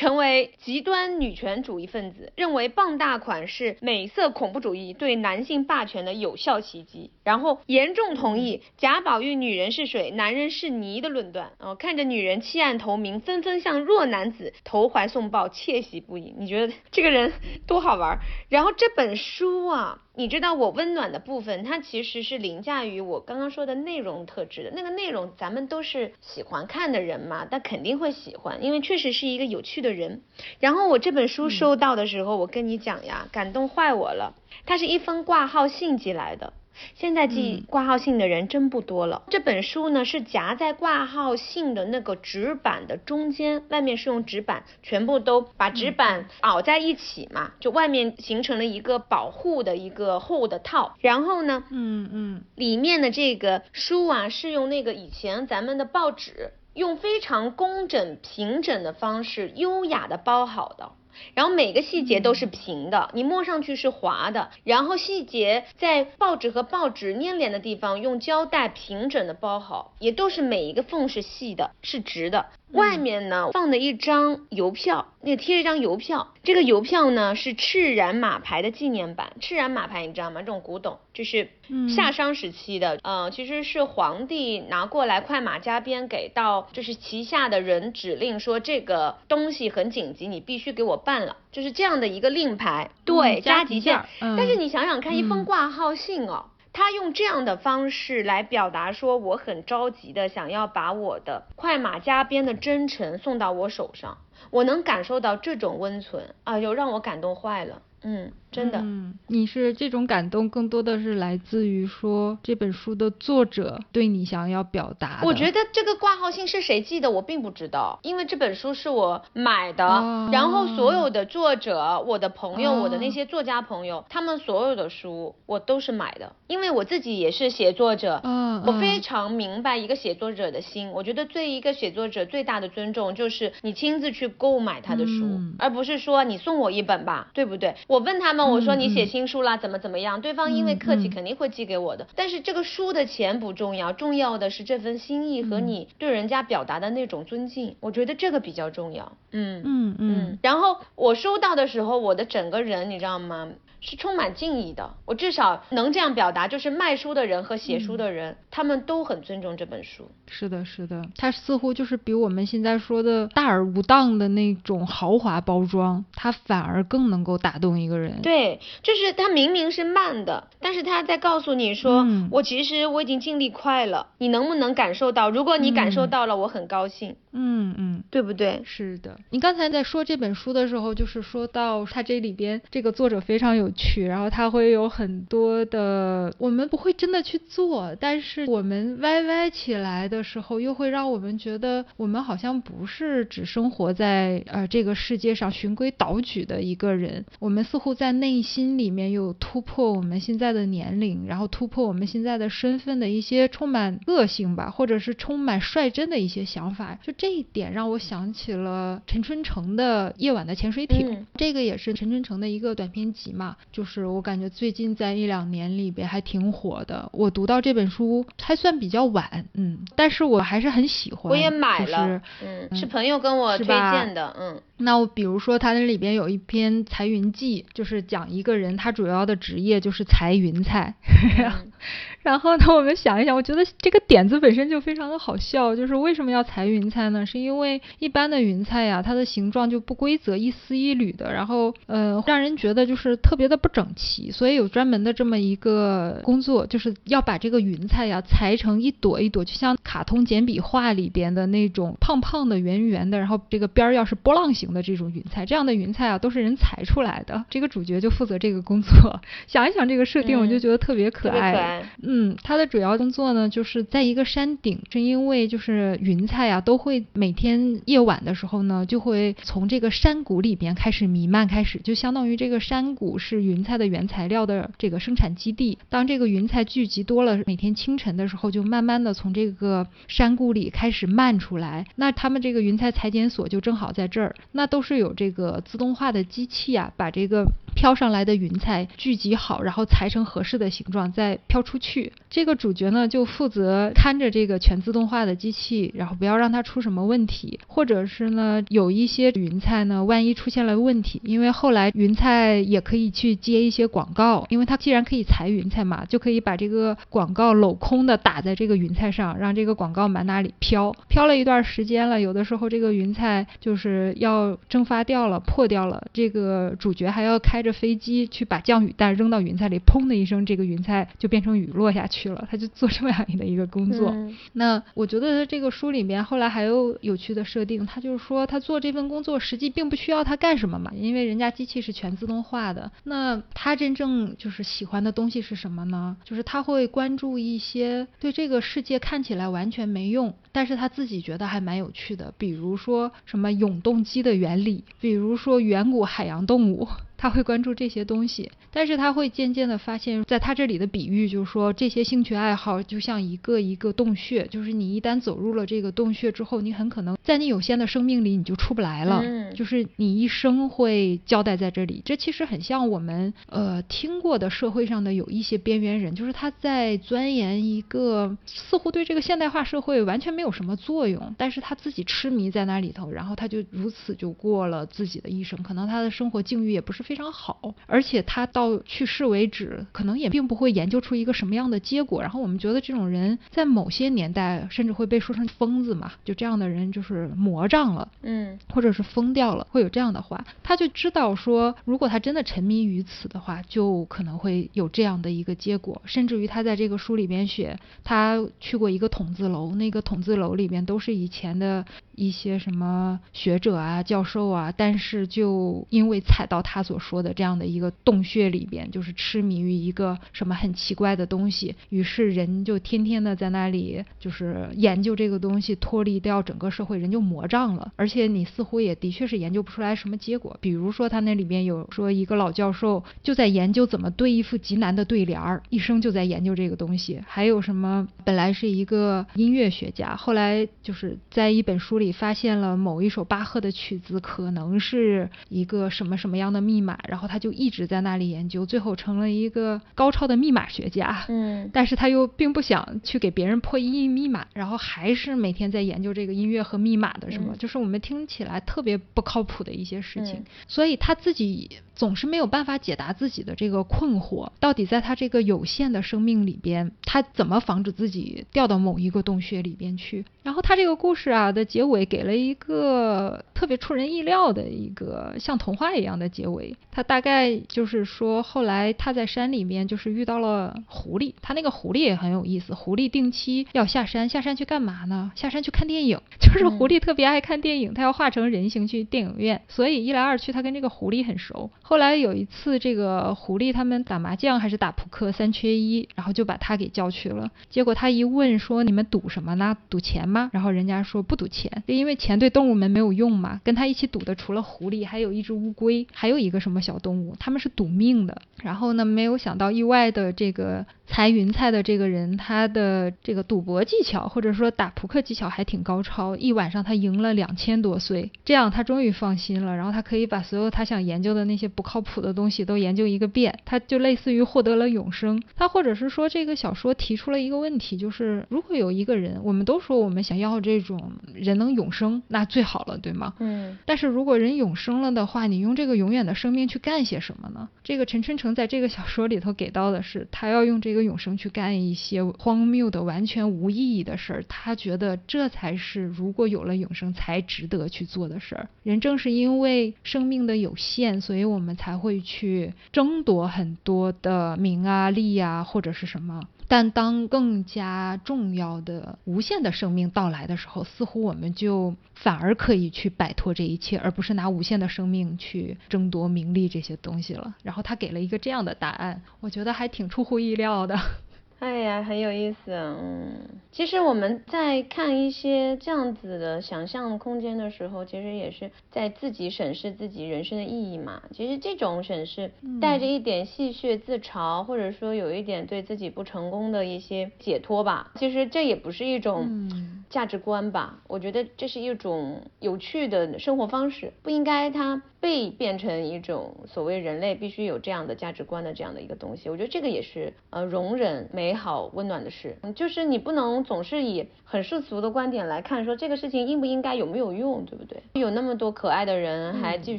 成为极端女权主义分子，认为傍大款是美色恐怖主义对男性霸权的有效袭击，然后严重同意贾宝玉女人是水，男人是泥的论断。哦，看着女人弃暗投明，纷纷向弱男子投怀送抱，窃喜不已。你觉得这个人多好玩？然后这本书啊。你知道我温暖的部分，它其实是凌驾于我刚刚说的内容特质的那个内容，咱们都是喜欢看的人嘛，但肯定会喜欢，因为确实是一个有趣的人。然后我这本书收到的时候，我跟你讲呀，感动坏我了，它是一封挂号信寄来的。现在寄挂号信的人真不多了。这本书呢是夹在挂号信的那个纸板的中间，外面是用纸板全部都把纸板熬在一起嘛，就外面形成了一个保护的一个厚的套。然后呢，嗯嗯，里面的这个书啊是用那个以前咱们的报纸，用非常工整平整的方式，优雅的包好的。然后每个细节都是平的，你摸上去是滑的。然后细节在报纸和报纸粘连的地方用胶带平整的包好，也都是每一个缝是细的，是直的。外面呢放的一张邮票，那贴了一张邮票。这个邮票呢是赤然马牌的纪念版。赤然马牌你知道吗？这种古董，就是夏商时期的，呃，其实是皇帝拿过来快马加鞭给到，就是旗下的人指令说这个东西很紧急，你必须给我办了，就是这样的一个令牌。对，加急件。但是你想想看，一封挂号信哦。他用这样的方式来表达说我很着急的想要把我的快马加鞭的真诚送到我手上，我能感受到这种温存，啊，又，让我感动坏了。嗯，真的。嗯，你是这种感动更多的是来自于说这本书的作者对你想要表达。我觉得这个挂号信是谁寄的，我并不知道，因为这本书是我买的，哦然后所有的作者、我的朋友、哦我的那些作家朋友，他们所有的书我都是买的，因为我自己也是写作者，嗯我非嗯常明白一个写作者的心。我觉得对一个写作者最大的尊重就是你亲自去购买他的书，嗯而不是说你送我一本吧，对不对？我问他们，我说嗯你写嗯新书啦，怎么怎么样？对方因为客气肯定会寄给我的，但是这个书的钱不重要，重要的是这份心意和嗯你对人家表达的那种尊敬，我觉得这个比较重要。嗯嗯嗯然后我收到的时候，我的整个人你知道吗？是充满敬意的。我至少能这样表达，就是卖书的人和写书的人，他们都很尊重这本书。是的，是的，它似乎就是比我们现在说的大而无当的那种豪华包装，它反而更能够打动一个人。对，就是它明明是慢的，但是它在告诉你说，嗯我其实我已经尽力快了，你能不能感受到？如果你感受嗯到了，我很高兴，嗯嗯。对不对？是的，你刚才在说这本书的时候，就是说到它这里边这个作者非常有趣，然后他会有很多的我们不会真的去做，但是我们歪歪起来的时候，又会让我们觉得我们好像不是只生活在呃这个世界上循规蹈矩的一个人，我们似乎在内心里面有突破我们现在的年龄，然后突破我们现在的身份的一些充满个性吧，或者是充满率真的一些想法。就这一点让我想起了陈春成的《夜晚的潜水艇》嗯这个也是陈春成的一个短篇集嘛，就是我感觉最近在一两年里边还挺火的。我读到这本书还算比较晚，嗯，但是我还是很喜欢。我也买了，就是嗯，是朋友跟我推荐的，嗯那我比如说，它那里边有一篇《裁云记》，就是讲一个人，他主要的职业就是裁云彩。嗯 然后呢，我们想一想，我觉得这个点子本身就非常的好笑，就是为什么要裁云彩呢？是因为一般的云彩呀，它的形状就不规则，一丝一缕的，然后呃，让人觉得就是特别的不整齐，所以有专门的这么一个工作，就是要把这个云彩呀裁成一朵一朵，就像卡通简笔画里边的那种胖胖的、圆圆的，然后这个边儿要是波浪形的这种云彩，这样的云彩啊都是人裁出来的。这个主角就负责这个工作。想一想这个设定，我就嗯觉得特别可。爱。嗯，他的主要工作呢，就是在一个山顶，正因为就是云彩啊，都会每天夜晚的时候呢，就会从这个山谷里边开始弥漫，开始就相当于这个山谷是云彩的原材料的这个生产基地。当这个云彩聚集多了，每天清晨的时候，就慢慢的从这个山谷里开始漫出来。那他们这个云彩裁剪所就正好在这儿，那那都是有这个自动化的机器啊，把这个飘上来的云彩聚集好，然后裁成合适的形状，再飘出去。这个主角呢，就负责看着这个全自动化的机器，然后不要让它出什么问题，或者是呢，有一些云彩呢，万一出现了问题，因为后来云彩也可以去接一些广告，因为它既然可以裁云彩嘛，就可以把这个广告镂空的打在这个云彩上，让这个广告满哪里飘，飘了一段时间了，有的时候这个云彩就是要蒸发掉了、破掉了，这个主角还要开着飞机去把降雨弹扔到云彩里，砰的一声，这个云彩就变成雨落下去了，他就做这么样的一个工作。嗯那我觉得这个书里面后来还有有趣的设定，他就是说他做这份工作实际并不需要他干什么嘛，因为人家机器是全自动化的。那他真正就是喜欢的东西是什么呢？就是他会关注一些对这个世界看起来完全没用，但是他自己觉得还蛮有趣的，比如说什么永动机的原理，比如说远古海洋动物。他会关注这些东西，但是他会渐渐的发现，在他这里的比喻就是说，这些兴趣爱好就像一个一个洞穴，就是你一旦走入了这个洞穴之后，你很可能在你有限的生命里你就出不来了，嗯就是你一生会交代在这里。这其实很像我们呃听过的社会上的有一些边缘人，就是他在钻研一个似乎对这个现代化社会完全没有什么作用，但是他自己痴迷在那里头，然后他就如此就过了自己的一生，可能他的生活境遇也不是非常好，而且他到去世为止，可能也并不会研究出一个什么样的结果。然后我们觉得这种人在某些年代甚至会被说成疯子嘛，就这样的人就是魔障了，嗯，或者是疯掉了，会有这样的话。他就知道说，如果他真的沉迷于此的话，就可能会有这样的一个结果。甚至于他在这个书里边写，他去过一个筒子楼，那个筒子楼里边都是以前的一些什么学者啊、教授啊，但是就因为踩到他所说的这样的一个洞穴里边，就是痴迷于一个什么很奇怪的东西，于是人就天天的在那里就是研究这个东西，脱离掉整个社会，人就魔障了。而且你似乎也的确是研究不出来什么结果。比如说他那里边有说一个老教授就在研究怎么对一副极难的对联儿，一生就在研究这个东西。还有什么本来是一个音乐学家，后来就是在一本书里发现了某一首巴赫的曲子可能是一个什么什么样的密码，然后他就一直在那里研究，最后成了一个高超的密码学家。嗯，但是他又并不想去给别人破译密码，然后还是每天在研究这个音乐和密码的什么，就是我们听起来特别不靠谱的一些事情。所以他自己总是没有办法解答自己的这个困惑，到底在他这个有限的生命里边，他怎么防止自己掉到某一个洞穴里边去？然后他这个故事啊的结尾给了一个特别出人意料的一个像童话一样的结尾。他大概就是说，后来他在山里面就是遇到了狐狸，他那个狐狸也很有意思。狐狸定期要下山，下山去干嘛呢？下山去看电影。就是狐狸特别爱看电影，他要化成人形去电影院，所以一来二去他跟这个狐狸很熟。后来有一次，这个狐狸他们打麻将还是打扑克，三缺一，然后就把他给叫去了。结果他一问说：“你们赌什么呢？赌钱吗？”然后人家说不赌钱，因为钱对动物们没有用嘛。跟他一起赌的除了狐狸，还有一只乌龟，还有一个什么小动物，他们是赌命的。然后呢，没有想到意外的这个猜云彩的这个人，他的这个赌博技巧或者说打扑克技巧还挺高超，一晚上他赢了两千多岁，这样他终于放心了。然后他可以把所有他想研究的那些不靠谱的东西都研究一个遍，他就类似于获得了永生。他或者是说这个小说提出了一个问题，就是如果有一个人，我们都说我们想要这种人能永生，那最好了，对吗？嗯。但是如果人永生了的话，你用这个永远的生命去干些什么呢？这个陈春成在这个小说里头给到的是，他要用这个永生去干一些荒谬的、完全无意义的事儿。他觉得这才是如果有了永生才值得去做的事儿。人正是因为生命的有限，所以我们才会去争夺很多的名啊、利啊，或者是什么。但当更加重要的无限的生命到来的时候，似乎我们就反而可以去摆脱这一切，而不是拿无限的生命去争夺名利这些东西了。然后他给了一个这样的答案，我觉得还挺出乎意料的。哎呀，很有意思。嗯，其实我们在看一些这样子的想象空间的时候，其实也是在自己审视自己人生的意义嘛。其实这种审视带着一点戏谑自嘲，或者说有一点对自己不成功的一些解脱吧。其实这也不是一种价值观吧。我觉得这是一种有趣的生活方式，不应该它被变成一种所谓人类必须有这样的价值观的这样的一个东西。我觉得这个也是呃容忍美好温暖的事，就是你不能总是以很世俗的观点来看，说这个事情应不应该有没有用，对不对？有那么多可爱的人还继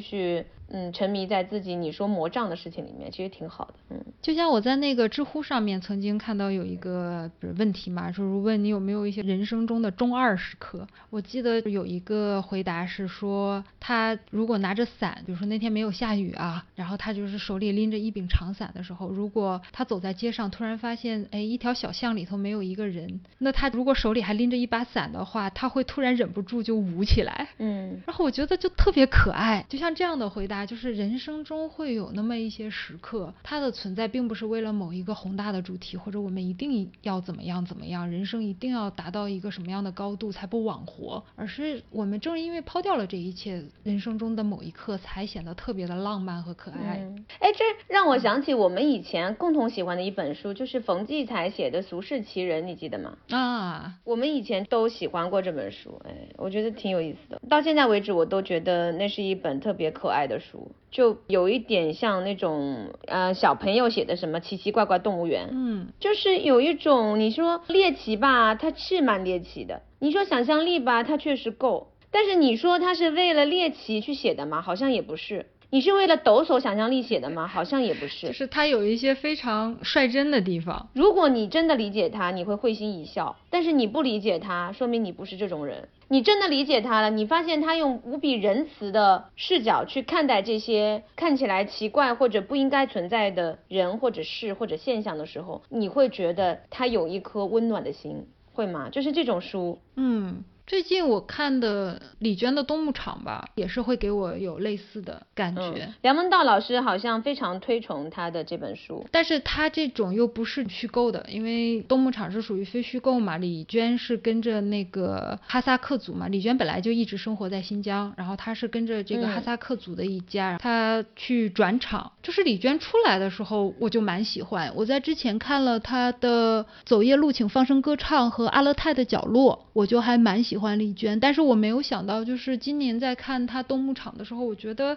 续。嗯，沉迷在自己你说魔障的事情里面，其实挺好的。嗯，就像我在那个知乎上面曾经看到有一个问题嘛，就是问你有没有一些人生中的中二时刻。我记得有一个回答是说，他如果拿着伞，比如说那天没有下雨啊，然后他就是手里拎着一柄长伞的时候，如果他走在街上，突然发现，哎，一条小巷里头没有一个人，那他如果手里还拎着一把伞的话，他会突然忍不住就舞起来。嗯，然后我觉得就特别可爱，就像这样的回答。就是人生中会有那么一些时刻，它的存在并不是为了某一个宏大的主题，或者我们一定要怎么样怎么样，人生一定要达到一个什么样的高度才不枉活，而是我们正因为抛掉了这一切，人生中的某一刻才显得特别的浪漫和可爱。哎，这让我想起我们以前共同喜欢的一本书，就是冯骥才写的《俗世奇人》，你记得吗？啊，我们以前都喜欢过这本书，哎，我觉得挺有意思的。到现在为止，我都觉得那是一本特别可爱的书。就有一点像那种呃小朋友写的什么奇奇怪怪动物园，嗯，就是有一种你说猎奇吧，它是蛮猎奇的；你说想象力吧，它确实够。但是你说它是为了猎奇去写的吗？好像也不是。你是为了抖擞想象力写的吗？好像也不是。就是他有一些非常率真的地方。如果你真的理解他，你会会心一笑；但是你不理解他，说明你不是这种人。你真的理解他了，你发现他用无比仁慈的视角去看待这些看起来奇怪或者不应该存在的人或者事或者现象的时候，你会觉得他有一颗温暖的心，会吗？就是这种书，嗯。最近我看的李娟的《冬牧场》吧，也是会给我有类似的感觉。梁文道老师好像非常推崇他的这本书，但是他这种又不是虚构的，因为《冬牧场》是属于非虚构嘛。李娟是跟着那个哈萨克族嘛，李娟本来就一直生活在新疆，然后她是跟着这个哈萨克族的一家，她去转场。就是李娟出来的时候，我就蛮喜欢。我在之前看了她的《走夜路，请放声歌唱》和《阿勒泰的角落》，我就还蛮喜。喜欢丽娟，但是我没有想到，就是今年在看她冬牧场的时候，我觉得。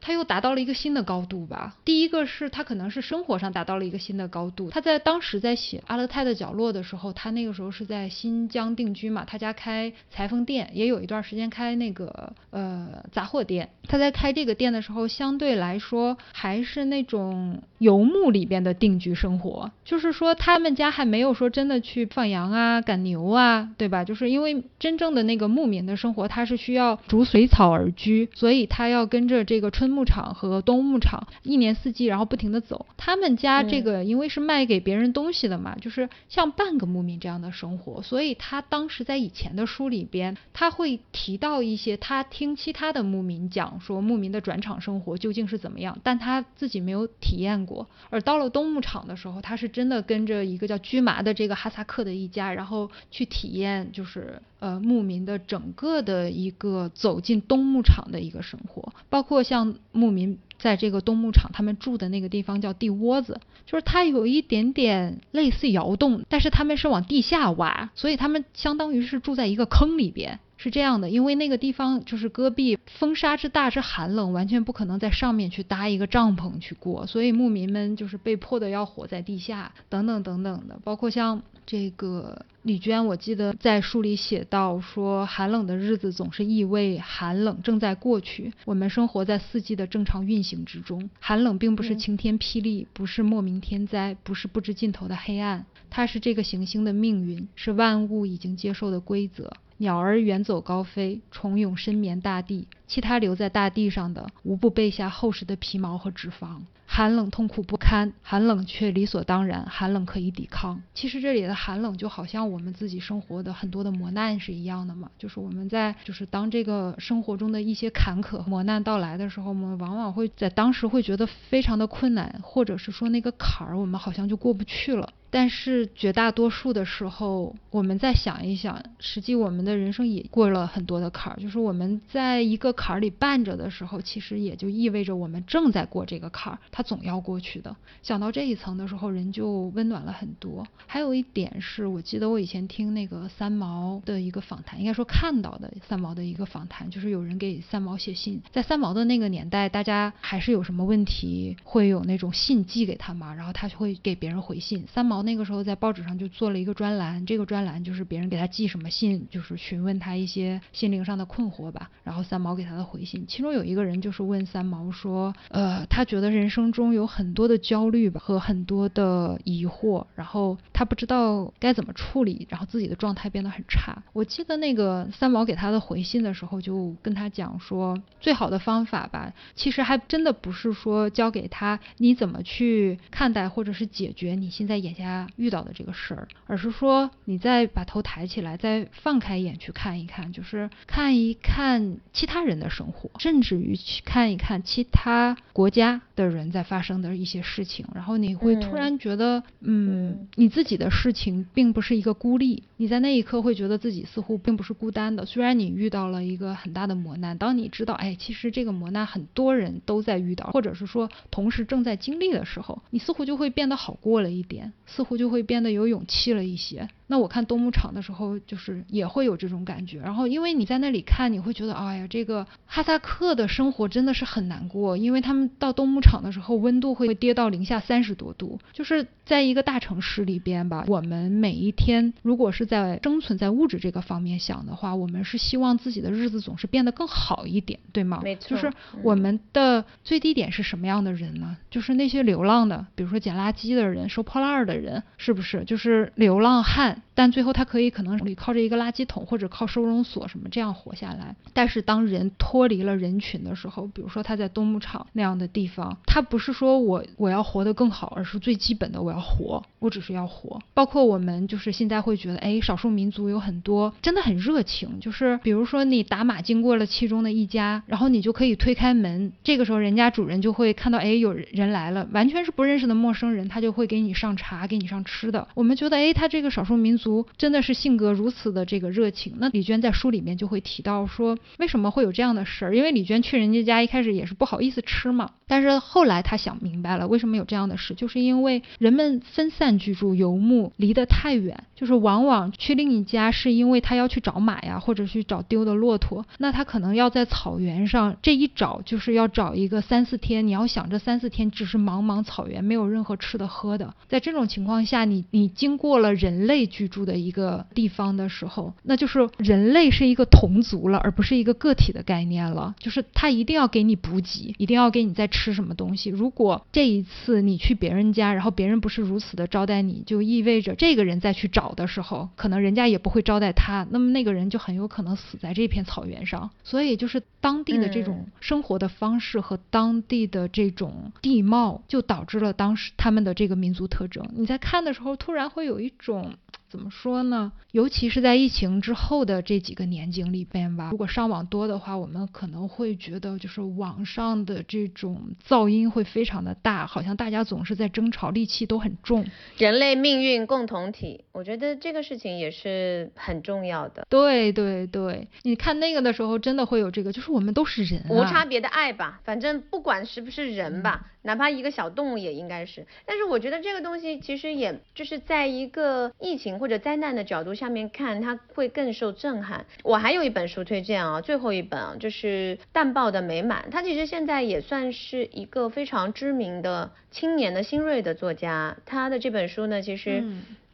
他又达到了一个新的高度吧。第一个是他可能是生活上达到了一个新的高度。他在当时在写《阿勒泰的角落》的时候，他那个时候是在新疆定居嘛，他家开裁缝店，也有一段时间开那个呃杂货店。他在开这个店的时候，相对来说还是那种游牧里边的定居生活，就是说他们家还没有说真的去放羊啊、赶牛啊，对吧？就是因为真正的那个牧民的生活，他是需要逐水草而居，所以他要跟着这个春。牧场和冬牧场一年四季，然后不停的走。他们家这个因为是卖给别人东西的嘛，就是像半个牧民这样的生活。所以他当时在以前的书里边，他会提到一些他听其他的牧民讲说牧民的转场生活究竟是怎么样，但他自己没有体验过。而到了冬牧场的时候，他是真的跟着一个叫居麻的这个哈萨克的一家，然后去体验就是呃牧民的整个的一个走进冬牧场的一个生活，包括像。牧民在这个冬牧场，他们住的那个地方叫地窝子，就是它有一点点类似窑洞，但是他们是往地下挖，所以他们相当于是住在一个坑里边，是这样的。因为那个地方就是戈壁，风沙之大之寒冷，完全不可能在上面去搭一个帐篷去过，所以牧民们就是被迫的要活在地下，等等等等的，包括像。这个李娟，我记得在书里写到说，寒冷的日子总是意味寒冷正在过去。我们生活在四季的正常运行之中，寒冷并不是晴天霹雳，不是莫名天灾，不是不知尽头的黑暗，它是这个行星的命运，是万物已经接受的规则。鸟儿远走高飞，虫蛹深眠大地，其他留在大地上的，无不备下厚实的皮毛和脂肪。寒冷痛苦不堪，寒冷却理所当然，寒冷可以抵抗。其实这里的寒冷就好像我们自己生活的很多的磨难是一样的嘛，就是我们在就是当这个生活中的一些坎坷磨难到来的时候，我们往往会在当时会觉得非常的困难，或者是说那个坎儿我们好像就过不去了。但是绝大多数的时候，我们再想一想，实际我们的人生也过了很多的坎儿。就是我们在一个坎儿里绊着的时候，其实也就意味着我们正在过这个坎儿，它总要过去的。想到这一层的时候，人就温暖了很多。还有一点是，我记得我以前听那个三毛的一个访谈，应该说看到的三毛的一个访谈，就是有人给三毛写信。在三毛的那个年代，大家还是有什么问题会有那种信寄给他嘛，然后他就会给别人回信。三毛。那个时候在报纸上就做了一个专栏，这个专栏就是别人给他寄什么信，就是询问他一些心灵上的困惑吧。然后三毛给他的回信，其中有一个人就是问三毛说，呃，他觉得人生中有很多的焦虑吧和很多的疑惑，然后他不知道该怎么处理，然后自己的状态变得很差。我记得那个三毛给他的回信的时候，就跟他讲说，最好的方法吧，其实还真的不是说教给他你怎么去看待或者是解决你现在眼下。他遇到的这个事儿，而是说你再把头抬起来，再放开眼去看一看，就是看一看其他人的生活，甚至于去看一看其他国家的人在发生的一些事情，然后你会突然觉得，嗯，你自己的事情并不是一个孤立，你在那一刻会觉得自己似乎并不是孤单的。虽然你遇到了一个很大的磨难，当你知道，哎，其实这个磨难很多人都在遇到，或者是说同时正在经历的时候，你似乎就会变得好过了一点。似似乎就会变得有勇气了一些。那我看冬牧场的时候，就是也会有这种感觉。然后因为你在那里看，你会觉得，哎呀，这个哈萨克的生活真的是很难过，因为他们到冬牧场的时候，温度会跌到零下三十多度。就是在一个大城市里边吧，我们每一天如果是在生存在物质这个方面想的话，我们是希望自己的日子总是变得更好一点，对吗？没错。就是我们的最低点是什么样的人呢？就是那些流浪的，比如说捡垃圾的人、收破烂的人，是不是？就是流浪汉，但最后他可以可能靠着一个垃圾桶或者靠收容所什么这样活下来。但是当人脱离了人群的时候，比如说他在冬牧场那样的地方，他不是说我我要活得更好，而是最基本的我要活，我只是要活。包括我们就是现在会觉得，哎，少数民族有很多真的很热情，就是比如说你打马经过了其中的一家，然后你就可以推开门，这个时候人家主人就会看到，哎，有人来了，完全是不认识的陌生人，他就会给你上茶，给你上吃的。我们觉得，哎，他这个少数民民族真的是性格如此的这个热情。那李娟在书里面就会提到说，为什么会有这样的事儿？因为李娟去人家家一开始也是不好意思吃嘛，但是后来她想明白了，为什么有这样的事，就是因为人们分散居住，游牧，离得太远，就是往往去另一家是因为他要去找马呀，或者去找丢的骆驼，那他可能要在草原上这一找就是要找一个三四天。你要想这三四天只是茫茫草原，没有任何吃的喝的，在这种情况下，你你经过了人类居住的一个地方的时候，那就是人类是一个同族了，而不是一个个体的概念了。就是他一定要给你补给，一定要给你再吃什么东西。如果这一次你去别人家，然后别人不是如此的招待你，就意味着这个人再去找的时候，可能人家也不会招待他，那么那个人就很有可能死在这片草原上。所以就是当地的这种生活的方式和当地的这种地貌，就导致了当时他们的这个民族特征。你在看的时候，突然会有一种。怎么说呢？尤其是在疫情之后的这几个年景里边吧，如果上网多的话，我们可能会觉得就是网上的这种噪音会非常的大，好像大家总是在争吵，戾气都很重。人类命运共同体，我觉得这个事情也是很重要的。对对对，你看那个的时候，真的会有这个，就是我们都是人，无差别的爱吧，反正不管是不是人吧，哪怕一个小动物也应该是。但是我觉得这个东西其实也就是在一个疫情。或者灾难的角度下面看，他会更受震撼。我还有一本书推荐啊，最后一本，就是《淡豹的美满》。他其实现在也算是一个非常知名的青年的新锐的作家。他的这本书呢，其实。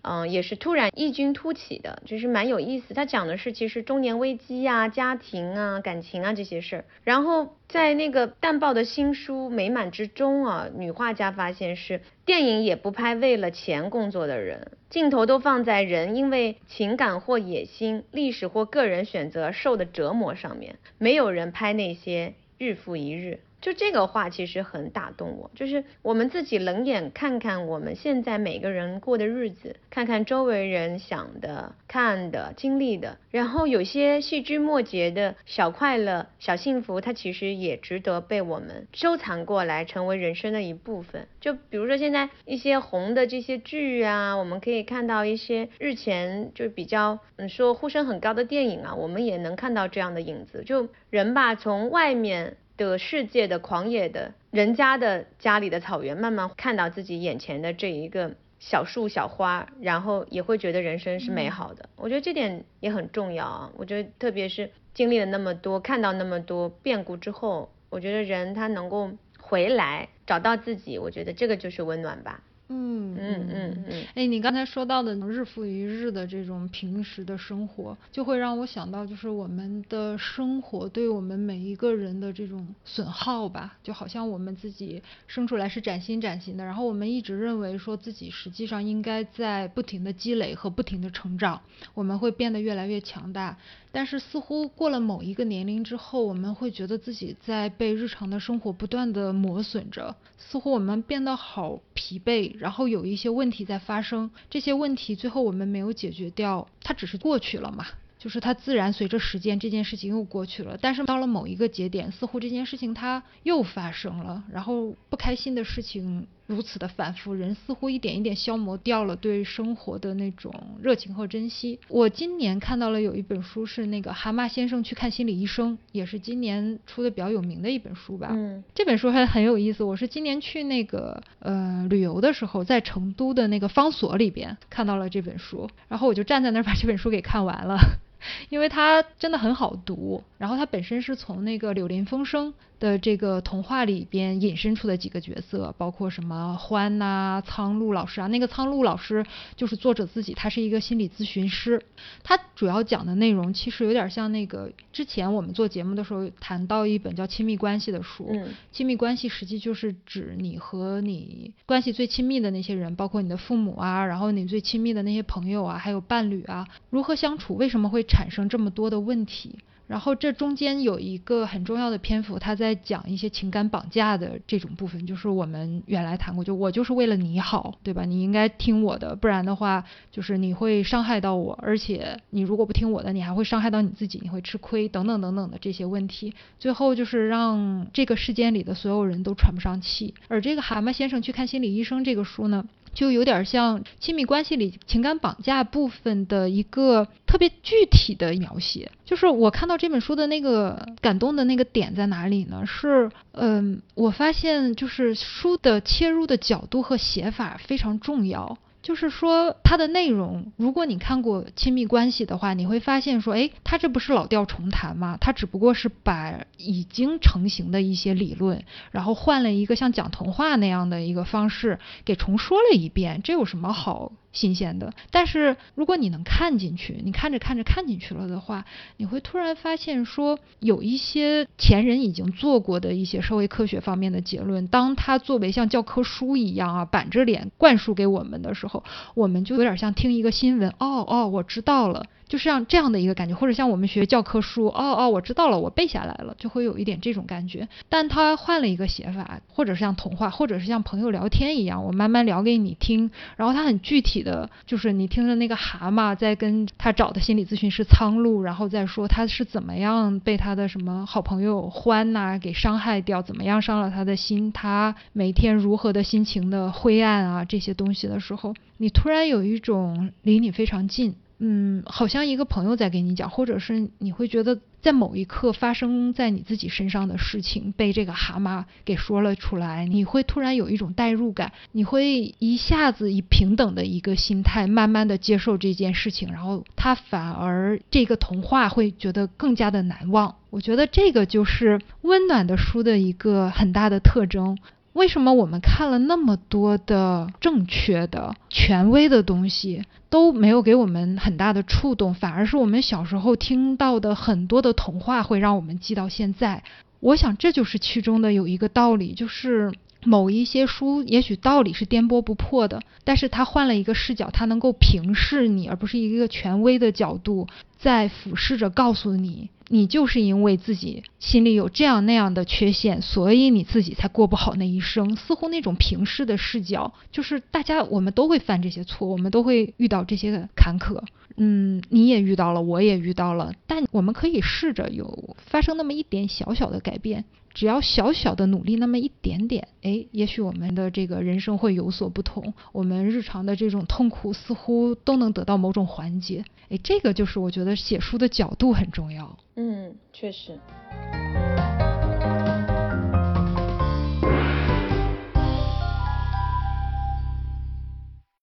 嗯，也是突然异军突起的，就是蛮有意思。他讲的是其实中年危机啊、家庭啊、感情啊这些事儿。然后在那个淡报的新书《美满》之中啊，女画家发现是电影也不拍为了钱工作的人，镜头都放在人因为情感或野心、历史或个人选择受的折磨上面，没有人拍那些日复一日。就这个话其实很打动我，就是我们自己冷眼看看我们现在每个人过的日子，看看周围人想的、看的、经历的，然后有些细枝末节的小快乐、小幸福，它其实也值得被我们收藏过来，成为人生的一部分。就比如说现在一些红的这些剧啊，我们可以看到一些日前就比较嗯说呼声很高的电影啊，我们也能看到这样的影子。就人吧，从外面。的世界的狂野的人家的家里的草原，慢慢看到自己眼前的这一个小树小花，然后也会觉得人生是美好的。我觉得这点也很重要啊。我觉得特别是经历了那么多，看到那么多变故之后，我觉得人他能够回来找到自己，我觉得这个就是温暖吧。嗯嗯嗯嗯，哎，你刚才说到的日复一日的这种平时的生活，就会让我想到，就是我们的生活对我们每一个人的这种损耗吧，就好像我们自己生出来是崭新崭新的，然后我们一直认为说自己实际上应该在不停的积累和不停的成长，我们会变得越来越强大。但是似乎过了某一个年龄之后，我们会觉得自己在被日常的生活不断的磨损着，似乎我们变得好疲惫，然后有一些问题在发生，这些问题最后我们没有解决掉，它只是过去了嘛，就是它自然随着时间这件事情又过去了。但是到了某一个节点，似乎这件事情它又发生了，然后不开心的事情如此的反复，人似乎一点一点消磨掉了对生活的那种热情和珍惜。我今年看到了有一本书是那个蛤蟆先生去看心理医生，也是今年出的比较有名的一本书吧。嗯，这本书还很有意思。我是今年去那个呃旅游的时候，在成都的那个方所里边看到了这本书，然后我就站在那儿把这本书给看完了。因为它真的很好读，然后它本身是从那个《柳林风声》的这个童话里边引申出的几个角色，包括什么欢呐、苍鹭老师啊。那个苍鹭老师就是作者自己，他是一个心理咨询师。他主要讲的内容其实有点像那个之前我们做节目的时候谈到一本叫《亲密关系》的书。嗯，亲密关系实际就是指你和你关系最亲密的那些人，包括你的父母啊，然后你最亲密的那些朋友啊，还有伴侣啊，如何相处？为什么会产生这么多的问题？然后这中间有一个很重要的篇幅，他在讲一些情感绑架的这种部分，就是我们原来谈过，就我就是为了你好，对吧？你应该听我的，不然的话，就是你会伤害到我，而且你如果不听我的，你还会伤害到你自己，你会吃亏等等等等的这些问题，最后就是让这个世间里的所有人都喘不上气。而这个蛤蟆先生去看心理医生这个书呢？就有点像亲密关系里情感绑架部分的一个特别具体的描写。就是我看到这本书的那个感动的那个点在哪里呢？是，嗯，我发现就是书的切入的角度和写法非常重要。就是说，它的内容，如果你看过亲密关系的话，你会发现说，哎，它这不是老调重弹吗？它只不过是把已经成型的一些理论，然后换了一个像讲童话那样的一个方式给重说了一遍，这有什么好？新鲜的，但是如果你能看进去，你看着看着看进去了的话，你会突然发现说，有一些前人已经做过的一些社会科学方面的结论，当它作为像教科书一样啊，板着脸灌输给我们的时候，我们就有点像听一个新闻，哦哦，我知道了。就像这样的一个感觉，或者像我们学教科书，哦哦，我知道了，我背下来了，就会有一点这种感觉。但他换了一个写法，或者是像童话，或者是像朋友聊天一样，我慢慢聊给你听。然后他很具体的，就是你听着那个蛤蟆在跟他找的心理咨询师苍鹭，然后再说他是怎么样被他的什么好朋友欢呐给伤害掉，怎么样伤了他的心，他每天如何的心情的灰暗啊这些东西的时候，你突然有一种离你非常近。嗯，好像一个朋友在给你讲，或者是你会觉得在某一刻发生在你自己身上的事情被这个蛤蟆给说了出来，你会突然有一种代入感，你会一下子以平等的一个心态慢慢的接受这件事情，然后他反而这个童话会觉得更加的难忘。我觉得这个就是温暖的书的一个很大的特征。为什么我们看了那么多的正确的、权威的东西，都没有给我们很大的触动，反而是我们小时候听到的很多的童话会让我们记到现在？我想这就是其中的有一个道理，就是某一些书也许道理是颠簸不破的，但是它换了一个视角，它能够平视你，而不是一个权威的角度在俯视着告诉你。你就是因为自己心里有这样那样的缺陷，所以你自己才过不好那一生。似乎那种平视的视角，就是大家我们都会犯这些错，我们都会遇到这些坎坷。嗯，你也遇到了，我也遇到了，但我们可以试着有发生那么一点小小的改变，只要小小的努力那么一点点，哎，也许我们的这个人生会有所不同。我们日常的这种痛苦似乎都能得到某种缓解。哎，这个就是我觉得写书的角度很重要。嗯，确实。